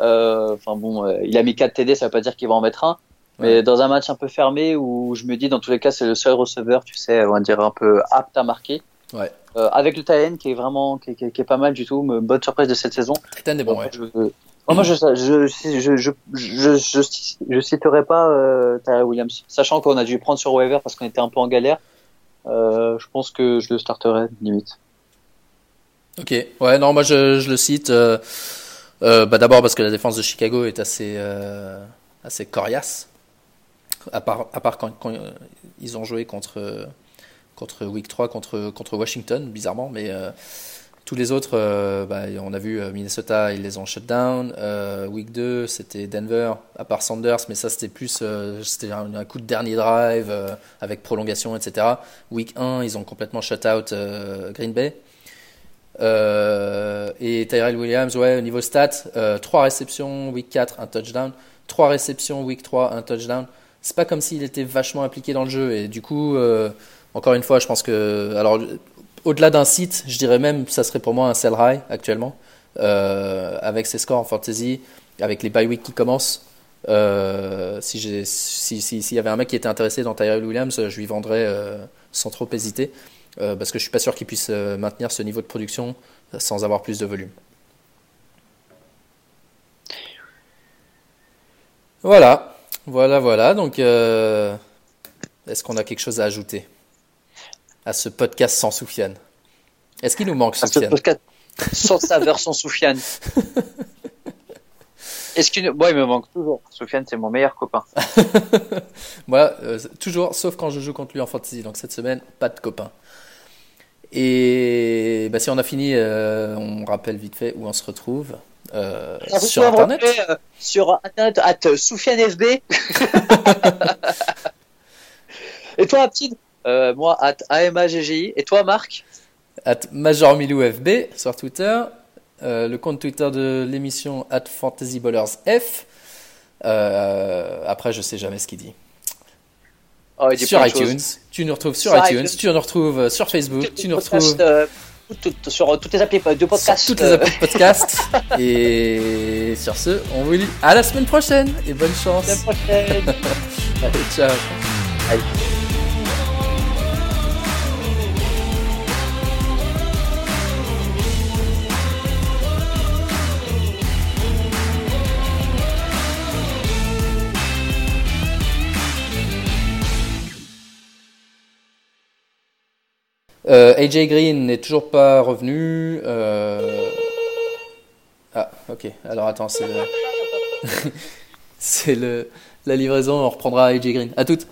Euh, enfin bon euh, il a mis 4 TD ça veut pas dire qu'il va en mettre un. Mais dans un match un peu fermé où je me dis dans tous les cas c'est le seul receveur tu sais on va dire un peu apte à marquer. Ouais. Euh, avec le Titan qui est vraiment qui, qui, qui, est pas mal du tout, bonne surprise de cette saison. Titan est bon, ouais. Je, moi, je, je, je, je, je, je, citerai pas euh, Tyler Williams, sachant qu'on a dû prendre sur waiver parce qu'on était un peu en galère. Euh, je pense que je le starterai limite. Ok, ouais, non, moi je, je le cite. Euh, euh, bah, D'abord parce que la défense de Chicago est assez, euh, assez coriace. À part, à part quand, quand ils ont joué contre contre Week 3 contre, contre Washington, bizarrement, mais euh, tous les autres, euh, bah, on a vu euh, Minnesota, ils les ont shut down. week 2, c'était Denver, à part Sanders, mais ça c'était plus c'était un, coup de dernier drive avec prolongation, etc. Week 1, ils ont complètement shut out Green Bay. et Tyrell Williams, ouais, au niveau stats, 3 réceptions, week 4, un touchdown. 3 réceptions, week 3, un touchdown. C'est pas comme s'il était vachement impliqué dans le jeu. Et du coup, encore une fois, je pense que. Alors, au-delà d'un site, je dirais même ça serait pour moi un sell high actuellement. Euh, avec ses scores en fantasy, avec les bye week qui commencent. Euh, si s'il si, si, y avait un mec qui était intéressé dans Tyrell Williams, je lui vendrais euh, sans trop hésiter. Euh, parce que je suis pas sûr qu'il puisse euh, maintenir ce niveau de production sans avoir plus de volume. Voilà, voilà, voilà. Donc, est-ce qu'on a quelque chose à ajouter à ce podcast sans Soufiane? Est-ce qu'il nous manque Soufiane? podcast sans saveur, sans Soufiane. Est-ce qu'il moi il me manque toujours. Soufiane c'est mon meilleur copain. moi euh, toujours, sauf quand je joue contre lui en fantasy. Donc cette semaine pas de copain. Et bah, si on a fini, euh, on rappelle vite fait où on se retrouve. Euh, sur internet. sur internet at Soufiane FB. Et toi, petite euh, moi, at AMAGGI. Et toi, Marc At MajorMilouFB sur Twitter. Euh, le compte Twitter de l'émission at FantasyBallersF. Euh, après, je sais jamais ce qu'il dit. Oh, sur iTunes. Tu nous retrouves sur, iTunes, Tu nous retrouves euh, sur Facebook. tu nous retrouves. Euh, sur toutes les applis de podcast. toutes les applis de podcast. et sur ce, on vous dit à la semaine prochaine et bonne chance. À la prochaine. Allez, ciao. Allez. Euh, AJ Green n'est toujours pas revenu. Euh... Ah, ok. Alors attends, c'est le... c'est le... la livraison. On reprendra AJ Green. À toutes.